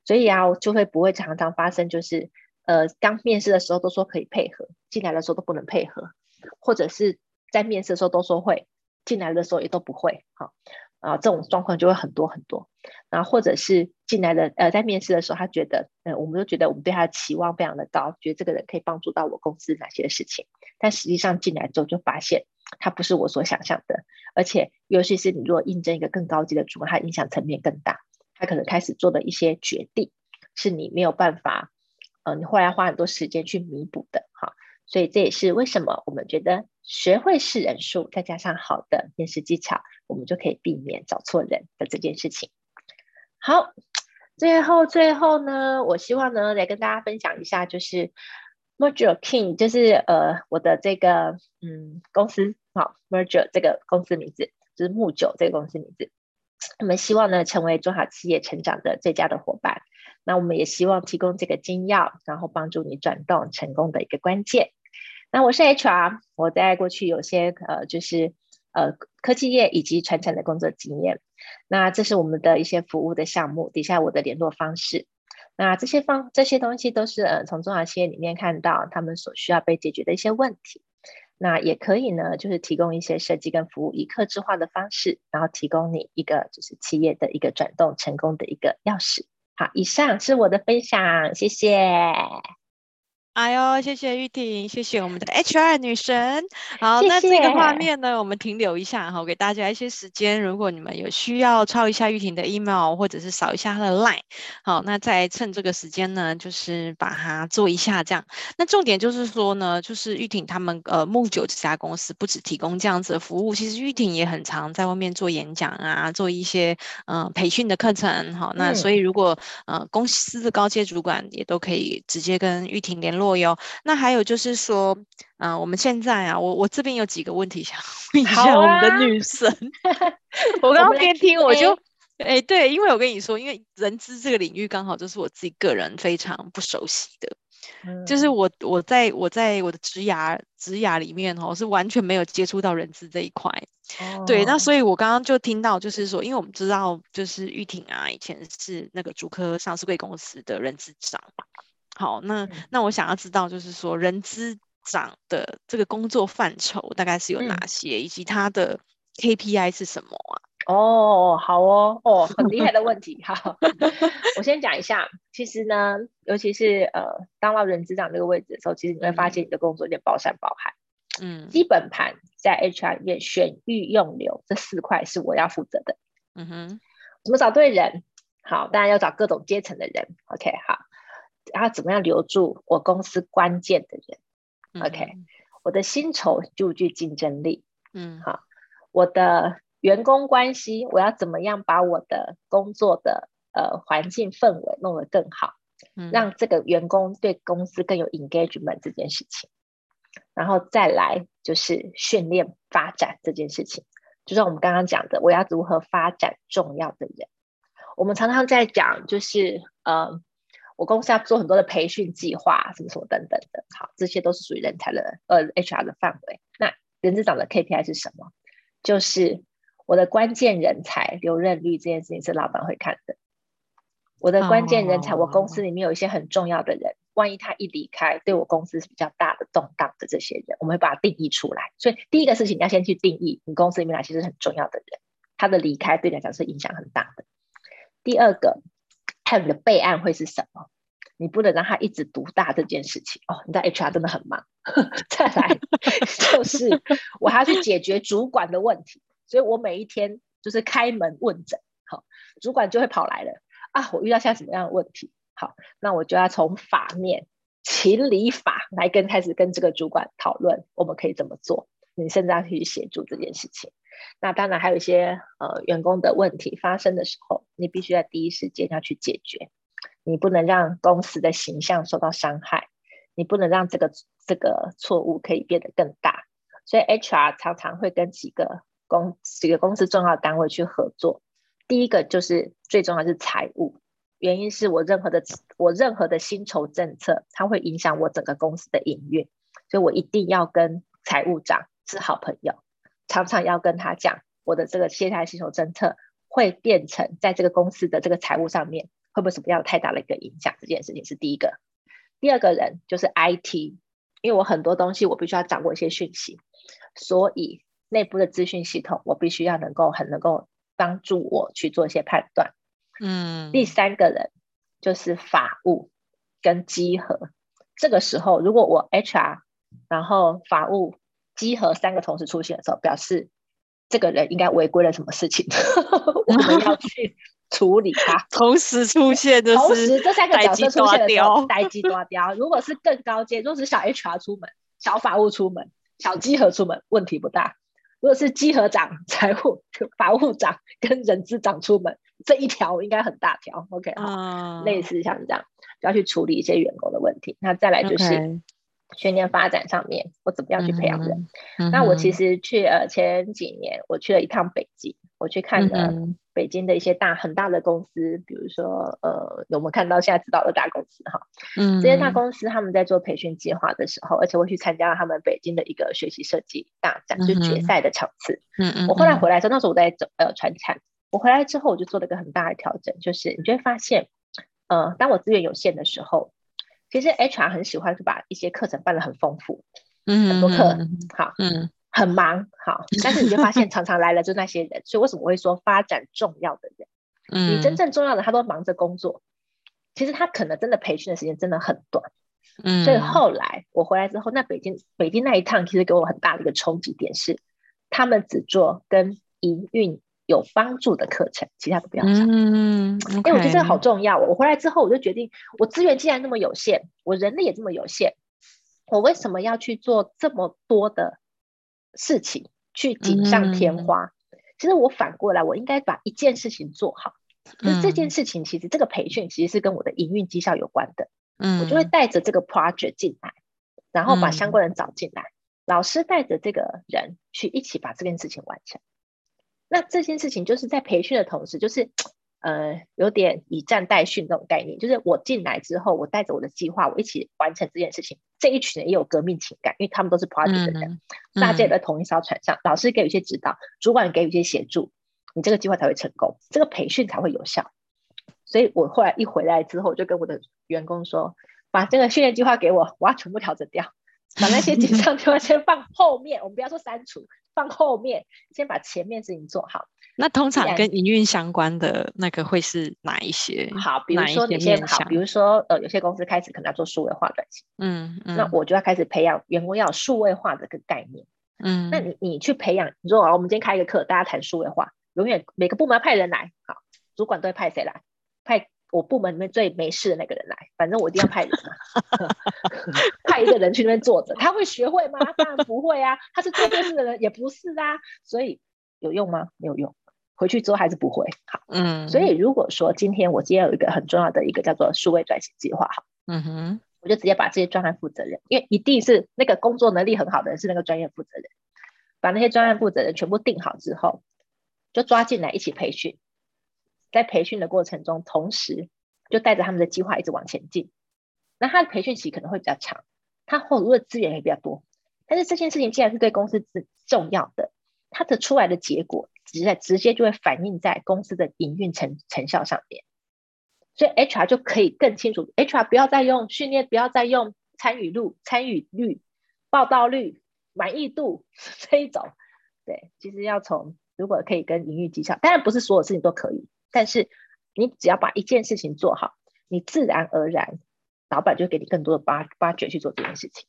所以啊，就会不会常常发生，就是呃，刚面试的时候都说可以配合，进来的时候都不能配合，或者是在面试的时候都说会，进来的时候也都不会，好。啊，这种状况就会很多很多，然后或者是进来的，呃，在面试的时候，他觉得，呃，我们都觉得我们对他的期望非常的高，觉得这个人可以帮助到我公司哪些事情，但实际上进来之后就发现他不是我所想象的，而且尤其是你如果应征一个更高级的主管，他影响层面更大，他可能开始做的一些决定是你没有办法，呃，你后来花很多时间去弥补的，哈。所以这也是为什么我们觉得学会识人数，再加上好的面试技巧，我们就可以避免找错人的这件事情。好，最后最后呢，我希望呢来跟大家分享一下，就是 Merge King，就是呃我的这个嗯公司好 Merge 这个公司名字，就是木九这个公司名字。我们希望呢成为中小企业成长的最佳的伙伴。那我们也希望提供这个金钥，然后帮助你转动成功的一个关键。那我是 HR，我在过去有些呃，就是呃科技业以及传承的工作经验。那这是我们的一些服务的项目，底下我的联络方式。那这些方这些东西都是呃从中小企业里面看到他们所需要被解决的一些问题。那也可以呢，就是提供一些设计跟服务以客制化的方式，然后提供你一个就是企业的一个转动成功的一个钥匙。好，以上是我的分享，谢谢。
哎呦，谢谢玉婷，谢谢我们的 HR 女神。好，
谢谢。
那这个画面呢，我们停留一下哈，给大家一些时间。如果你们有需要抄一下玉婷的 email，或者是扫一下她的 line，好，那再趁这个时间呢，就是把它做一下这样。那重点就是说呢，就是玉婷他们呃木九这家公司不只提供这样子的服务，其实玉婷也很常在外面做演讲啊，做一些呃培训的课程。好，那所以如果、嗯、呃公司的高阶主管也都可以直接跟玉婷联络。哟，那还有就是说，嗯、呃，我们现在啊，我我这边有几个问题想问一下我们的女神。啊、我刚刚边听我就，哎、欸，对，因为我跟你说，因为人资这个领域刚好就是我自己个人非常不熟悉的，嗯、就是我我在我在我的职涯职涯里面哦，是完全没有接触到人资这一块。哦、对，那所以我刚刚就听到，就是说，因为我们知道，就是玉婷啊，以前是那个竹科上市贵公司的人资长。好，那那我想要知道，就是说人资长的这个工作范畴大概是有哪些，嗯、以及他的 KPI 是什么啊？
哦，好哦，哦，很厉害的问题。好，我先讲一下，其实呢，尤其是呃，当到人资长这个位置的时候，其实你会发现你的工作有点包山包海。嗯，基本盘在 HR 里面选育用留这四块是我要负责的。嗯哼，怎么找对人？好，当然要找各种阶层的人。OK，好。然后怎么样留住我公司关键的人？嗯，OK，我的薪酬具不具竞争力？嗯，好，我的员工关系，我要怎么样把我的工作的呃环境氛围弄得更好？嗯，让这个员工对公司更有 engagement 这件事情，然后再来就是训练发展这件事情，就像我们刚刚讲的，我要如何发展重要的人？我们常常在讲，就是呃。我公司要做很多的培训计划，什么什么等等的，好，这些都是属于人才的呃 HR 的范围。那人资长的 KPI 是什么？就是我的关键人才留任率这件事情是老板会看的。我的关键人才，我公司里面有一些很重要的人，万一他一离开，对我公司是比较大的动荡的这些人，我们会把它定义出来。所以第一个事情你要先去定义你公司里面哪些是很重要的人，他的离开对你来讲是影响很大的。第二个。还有你的备案会是什么？你不能让他一直独大这件事情哦。你在 HR 真的很忙。再来 就是我还要去解决主管的问题，所以我每一天就是开门问诊。好，主管就会跑来了啊。我遇到现在什么样的问题？好，那我就要从法面情理法来跟开始跟这个主管讨论，我们可以怎么做？你甚至要去协助这件事情。那当然还有一些呃员工的问题发生的时候，你必须在第一时间要去解决，你不能让公司的形象受到伤害，你不能让这个这个错误可以变得更大。所以 HR 常常会跟几个公几个公司重要单位去合作。第一个就是最重要是财务，原因是我任何的我任何的薪酬政策，它会影响我整个公司的营运，所以我一定要跟财务长是好朋友。常常要跟他讲，我的这个接下来薪酬政策会变成在这个公司的这个财务上面会不会什么样太大的一个影响？这件事情是第一个。第二个人就是 IT，因为我很多东西我必须要掌握一些讯息，所以内部的资讯系统我必须要能够很能够帮助我去做一些判断。嗯。第三个人就是法务跟稽核，这个时候如果我 HR 然后法务。稽核三个同时出现的时候，表示这个人应该违规了什么事情，我们要去处理它。
同时出现的是，
同时这三个角色出现的时候，呆鸡抓雕。如果是更高阶，如果是小 HR 出门，小法务出门，小稽核出门，问题不大。如果是稽核长、财务、法务长跟人事长出门，这一条应该很大条。OK，好，嗯、类似像这样，就要去处理一些员工的问题。那再来就是。Okay. 训练发展上面，我怎么样去培养人？嗯、那我其实去呃前几年，我去了一趟北京，我去看了北京的一些大很大的公司，比如说呃，我们看到现在知道的大公司哈，嗯，这些大公司他们在做培训计划的时候，而且会去参加了他们北京的一个学习设计大展，就是决赛的场次。嗯嗯，我后来回来之后，那时候我在走呃传产，我回来之后我就做了一个很大的调整，就是你就会发现，呃，当我资源有限的时候。其实 HR 很喜欢是把一些课程办得很丰富，嗯，很多课，好，嗯，很忙，好，但是你就发现常常来了就那些人，所以为什么我会说发展重要的人，嗯，你真正重要的他都忙着工作，其实他可能真的培训的时间真的很短，嗯，所以后来我回来之后，那北京北京那一趟其实给我很大的一个冲击点是，他们只做跟营运有帮助的课程，其他都不要上。
嗯，
因为我觉得这个好重要。我回来之后，我就决定，我资源既然那么有限，我人力也这么有限，我为什么要去做这么多的事情，去锦上添花？嗯、其实我反过来，我应该把一件事情做好。那、嗯、这件事情其实这个培训其实是跟我的营运绩效有关的。嗯，我就会带着这个 project 进来，然后把相关人找进来，嗯、老师带着这个人去一起把这件事情完成。那这件事情就是在培训的同时，就是呃有点以战代训这种概念，就是我进来之后，我带着我的计划，我一起完成这件事情。这一群人也有革命情感，因为他们都是 project 的人，嗯、大家也在同一艘船上，嗯、老师给予一些指导，主管给予一些协助，你这个计划才会成功，这个培训才会有效。所以我后来一回来之后，我就跟我的员工说，把这个训练计划给我，我要全部调整掉，把那些锦上添花先放后面，我们不要说删除，放后面，先把前面事情做好。
那通常跟营运相关的那个会是哪一些？
好，比如说你先好，比如说呃，有些公司开始可能要做数位化转型，嗯嗯，那我就要开始培养员工要有数位化的个概念，嗯，那你你去培养，你说啊，我们今天开一个课，大家谈数位化，永远每个部门要派人来，好，主管都会派谁来？派我部门里面最没事的那个人来，反正我一定要派人嘛。派一个人去那边坐着，他会学会吗？当然不会啊。他是做这事的人也不是啊。所以有用吗？没有用。回去之后还是不会。好，嗯。所以如果说今天我今天有一个很重要的一个叫做数位转型计划，好，嗯哼，我就直接把这些专案负责人，因为一定是那个工作能力很好的人是那个专业负责人，把那些专案负责人全部定好之后，就抓进来一起培训。在培训的过程中，同时就带着他们的计划一直往前进。那他的培训期可能会比较长，他投入的资源也比较多。但是这件事情既然是对公司是重要的，它的出来的结果直接直接就会反映在公司的营运成成效上面。所以 HR 就可以更清楚，HR 不要再用训练，不要再用参与率、参与率、报道率、满意度这一种。对，其实要从如果可以跟营运绩效，当然不是所有事情都可以。但是你只要把一件事情做好，你自然而然，老板就给你更多的八八卷去做这件事情。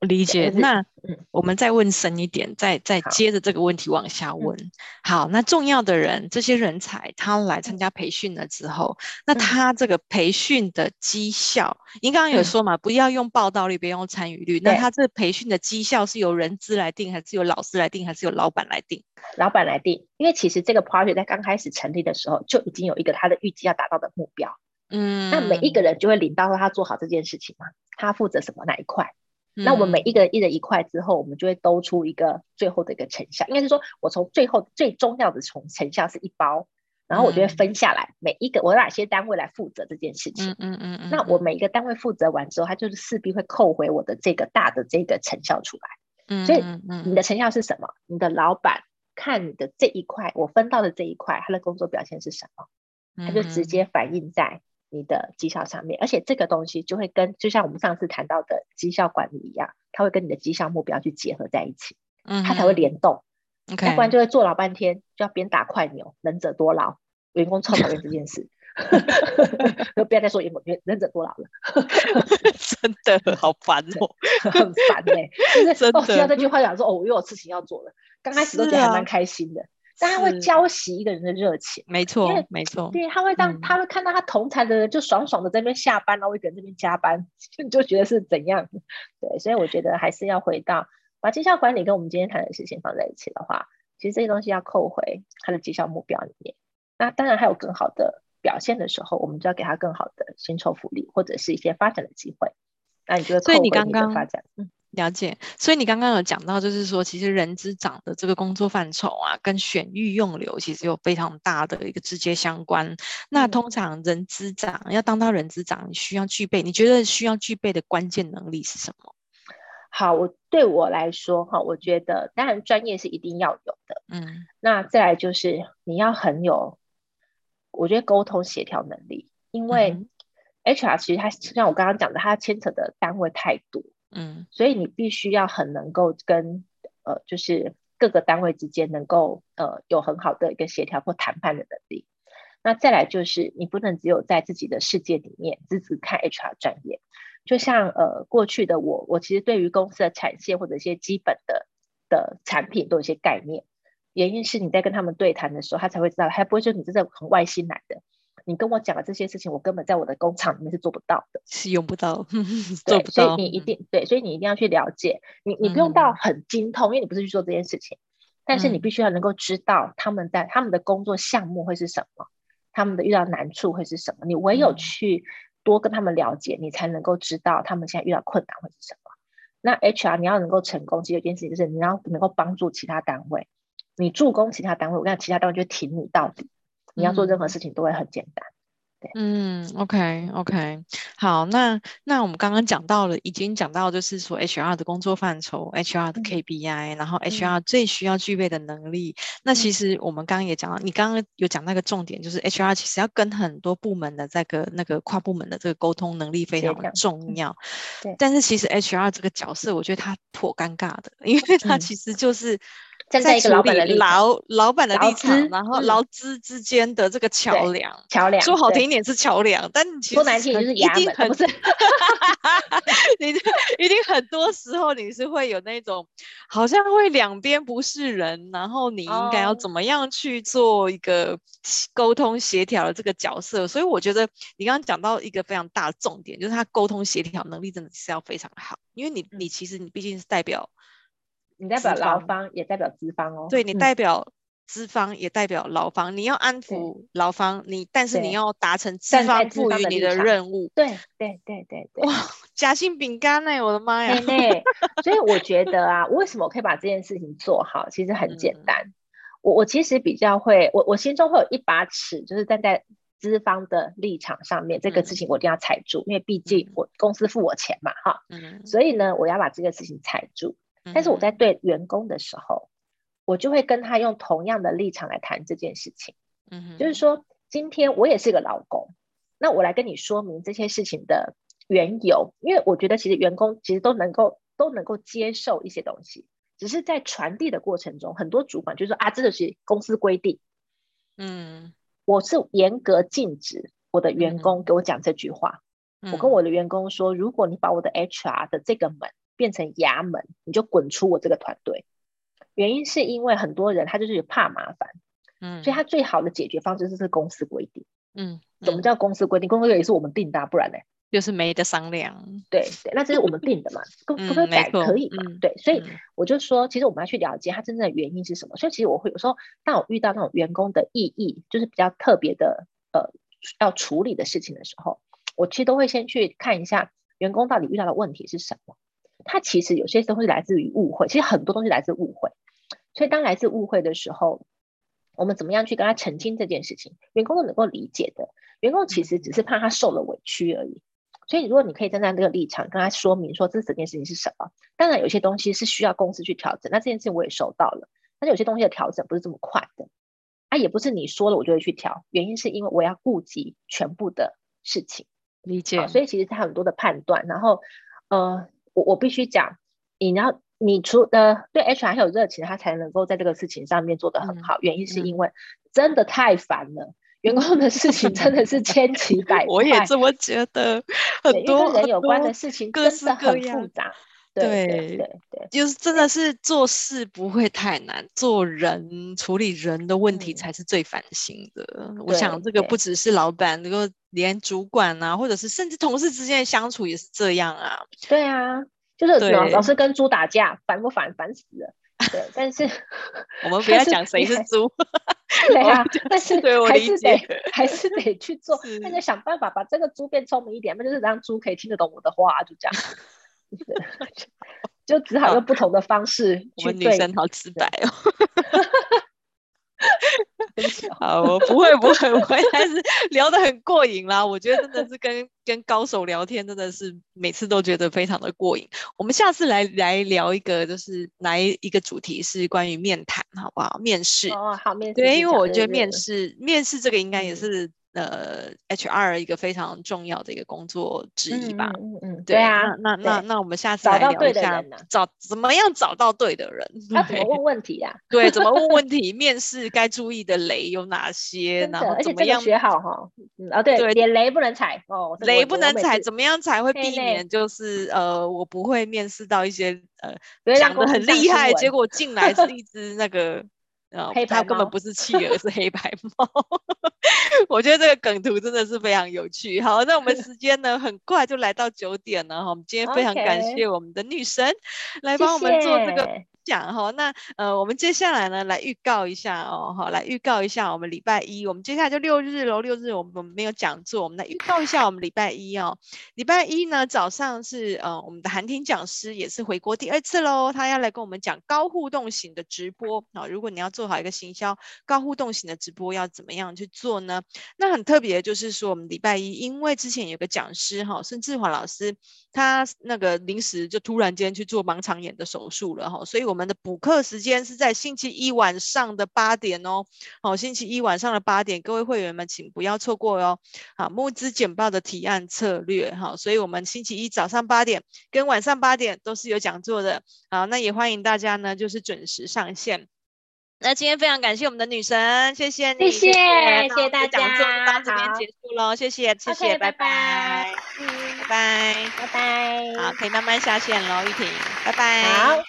理解。那我们再问深一点，再再接着这个问题往下问。好，好，那重要的人，这些人才，他来参加培训了之后，那他这个培训的绩效，您刚刚有说嘛，不要用报到率，别用参与率。那他这个培训的绩效是由人资来定，还是由老师来定，还是由老板来定？
老板来定，因为其实这个 project 在刚开始成立的时候就已经有一个他的预计要达到的目标。嗯，那每一个人就会领到说他做好这件事情嘛，他负责什么哪一块。那我们每一个人一人一块之后，我们就会兜出一个最后的一个成效。应该是说，我从最后最重要的从成效是一包，然后我就会分下来，每一个我有哪些单位来负责这件事情。嗯嗯嗯。那我每一个单位负责完之后，他就是势必会扣回我的这个大的这个成效出来。嗯。所以你的成效是什么？你的老板看你的这一块，我分到的这一块，他的工作表现是什么？他就直接反映在。你的绩效上面，而且这个东西就会跟就像我们上次谈到的绩效管理一样，它会跟你的绩效目标去结合在一起，嗯，它才会联动。OK，要不然就会做老半天，就要边打快牛，能者多劳，员工超讨厌这件事，就 不要再说员工能者多劳了，
真的好烦哦，
很烦哎、欸，就是 哦，听到这句话想说哦，我又有事情要做了，刚开始都觉得还蛮开心的。但他会浇熄一个人的热情，
没错，没错，
对，他会让、嗯、他会看到他同台的人就爽爽的在那边下班，然后我一个人在这边加班，就就觉得是怎样？对，所以我觉得还是要回到把绩效管理跟我们今天谈的事情放在一起的话，其实这些东西要扣回他的绩效目标里面。那当然还有更好的表现的时候，我们就要给他更好的薪酬福利或者是一些发展的机会。那你觉得扣回你的发展？
嗯。了解，所以你刚刚有讲到，就是说，其实人资长的这个工作范畴啊，跟选育用留其实有非常大的一个直接相关。那通常人资长要当到人资长，你需要具备，你觉得需要具备的关键能力是什么？
好，我对我来说哈，我觉得当然专业是一定要有的，嗯，那再来就是你要很有，我觉得沟通协调能力，因为 HR 其实它像我刚刚讲的，它牵扯的单位太多。嗯，所以你必须要很能够跟呃，就是各个单位之间能够呃有很好的一个协调或谈判的能力。那再来就是你不能只有在自己的世界里面只只看 HR 专业，就像呃过去的我，我其实对于公司的产线或者一些基本的的产品都有一些概念。原因是你在跟他们对谈的时候，他才会知道，还不会说你真的很外星来的。你跟我讲的这些事情，我根本在我的工厂里面是做不到的，
是用不到，
做不到。所以你一定对，所以你一定要去了解。你你不用到很精通，嗯、因为你不是去做这件事情，但是你必须要能够知道他们在他们的工作项目会是什么，他们的遇到难处会是什么。你唯有去多跟他们了解，你才能够知道他们现在遇到困难会是什么。那 HR 你要能够成功，其实有一件事情就是你要能够帮助其他单位，你助攻其他单位，我讲，其他单位就挺你到底。你要做任何事情都会很简单。
嗯，OK OK，好，那那我们刚刚讲到了，已经讲到就是说 HR 的工作范畴，HR 的 KPI，、嗯、然后 HR 最需要具备的能力。嗯、那其实我们刚刚也讲到，你刚刚有讲那个重点，就是 HR 其实要跟很多部门的这个那个跨部门的这个沟通能力非常的重要。对。但是其实 HR 这个角色，我觉得他颇尴尬的，因为他其实就是。
站在一个老板的
老老板的立场，然后劳资之间的这个桥梁，
桥梁
说好听一点是桥梁，但其实
说难听就是衙门，不是？
你一定很多时候你是会有那种好像会两边不是人，然后你应该要怎么样去做一个沟通协调的这个角色。所以我觉得你刚刚讲到一个非常大的重点，就是他沟通协调能力真的是要非常好，因为你你其实你毕竟是代表。
你代表劳方，也代表资方哦。
对，你代表资方，也代表劳方。嗯、你要安抚劳方，你但是你要达成资方赋予你的任务。
对对对对对。
哇，夹心饼干呢？我的妈呀！
所以我觉得啊，为什么我可以把这件事情做好？其实很简单。嗯、我我其实比较会，我我心中会有一把尺，就是站在资方的立场上面，这个事情我一定要踩住，嗯、因为毕竟我公司付我钱嘛，哈。嗯。所以呢，我要把这个事情踩住。但是我在对员工的时候，我就会跟他用同样的立场来谈这件事情。嗯，就是说，今天我也是个老公，那我来跟你说明这些事情的缘由，因为我觉得其实员工其实都能够都能够接受一些东西，只是在传递的过程中，很多主管就说啊，这个是公司规定。嗯，我是严格禁止我的员工给我讲这句话。嗯，我跟我的员工说，如果你把我的 HR 的这个门。变成衙门，你就滚出我这个团队。原因是因为很多人他就是怕麻烦，嗯，所以他最好的解决方式就是公司规定，嗯，嗯，什么叫公司规定？公司规定也是我们定的，不然呢？
就是没得商量。
对对，那这是我们定的嘛，可不可以改？可以嘛？对，所以我就说，其实我们要去了解他真正的原因是什么。所以其实我会有时候，当我遇到那种员工的异议，就是比较特别的呃要处理的事情的时候，我其实都会先去看一下员工到底遇到的问题是什么。他其实有些时候是来自于误会，其实很多东西来自误会，所以当来自误会的时候，我们怎么样去跟他澄清这件事情，员工都能够理解的。员工其实只是怕他受了委屈而已，所以如果你可以站在这个立场跟他说明说这整件事情是什么，当然有些东西是需要公司去调整，那这件事情我也收到了，但是有些东西的调整不是这么快的，啊，也不是你说了我就会去调，原因是因为我要顾及全部的事情，
理解，
所以其实他很多的判断，然后呃。我我必须讲，你要你除呃对 HR 很有热情，他才能够在这个事情上面做得很好。嗯、原因是因为真的太烦了，嗯、员工的事情真的是千奇百怪。
我也这么觉得，很多
跟人有关的事情真的很复杂。对对对，
就是真的是做事不会太难，做人处理人的问题才是最烦心的。嗯、我想这个不只是老板，这个连主管啊，或者是甚至同事之间的相处也是这样啊。
对啊，就是老老是跟猪打架，烦不烦？烦死了。对，但是
我们 不要讲谁是猪。
对啊，但是还是得还是得去做，那就想办法把这个猪变聪明一点，那就是让猪可以听得懂我的话，就这样。就只好用不同的方式去。
我们女生好直白哦。好，我不会不会不会，但是聊得很过瘾啦。我觉得真的是跟跟高手聊天，真的是每次都觉得非常的过瘾。我们下次来来聊一个，就是来一个主题是关于面谈，好不好？面试
哦，好面试。
对，因为我觉得面试面试这个应该也是。呃，HR 一个非常重要的一个工作之一吧。
嗯嗯，嗯
对，
对啊。
那那那那我们下次
找
来聊一下？找怎么样找到对的人？
要怎么问问题啊？
对，怎么问问 题？面试该注意的雷有哪些？然
后
怎么样
学好哈？嗯啊，对，连雷不能踩哦，
雷不能踩，怎么样才会避免？就是呃，我不会面试到一些呃讲的很厉害，结果进来是一只那个。呃，它根本不是企鹅，是黑白猫。我觉得这个梗图真的是非常有趣。好，那我们时间呢，很快就来到九点了哈。我们今天非常感谢我们的女神来帮我们做这个。讲哈，那呃，我们接下来呢，来预告一下哦，好，来预告一下我们礼拜一，我们接下来就六日喽，六日我们没有讲座，我们来预告一下我们礼拜一哦，礼拜一呢早上是呃我们的涵婷讲师也是回国第二次喽，他要来跟我们讲高互动型的直播啊，如果你要做好一个行销高互动型的直播要怎么样去做呢？那很特别的就是说我们礼拜一，因为之前有个讲师哈，孙志华老师，他那个临时就突然间去做盲肠炎的手术了哈，所以我。我们的补课时间是在星期一晚上的八点哦，好，星期一晚上的八点，各位会员们请不要错过哟。好，募资简报的提案策略，好，所以我们星期一早上八点跟晚上八点都是有讲座的，好，那也欢迎大家呢，就是准时上线。那今天非常感谢我们的女神，谢谢你，
谢谢，谢谢大家，
讲座就到这边结束喽，谢谢，谢谢，拜拜，嗯，拜拜，
拜拜，
好，可以慢慢下线喽，玉婷，拜拜，
好。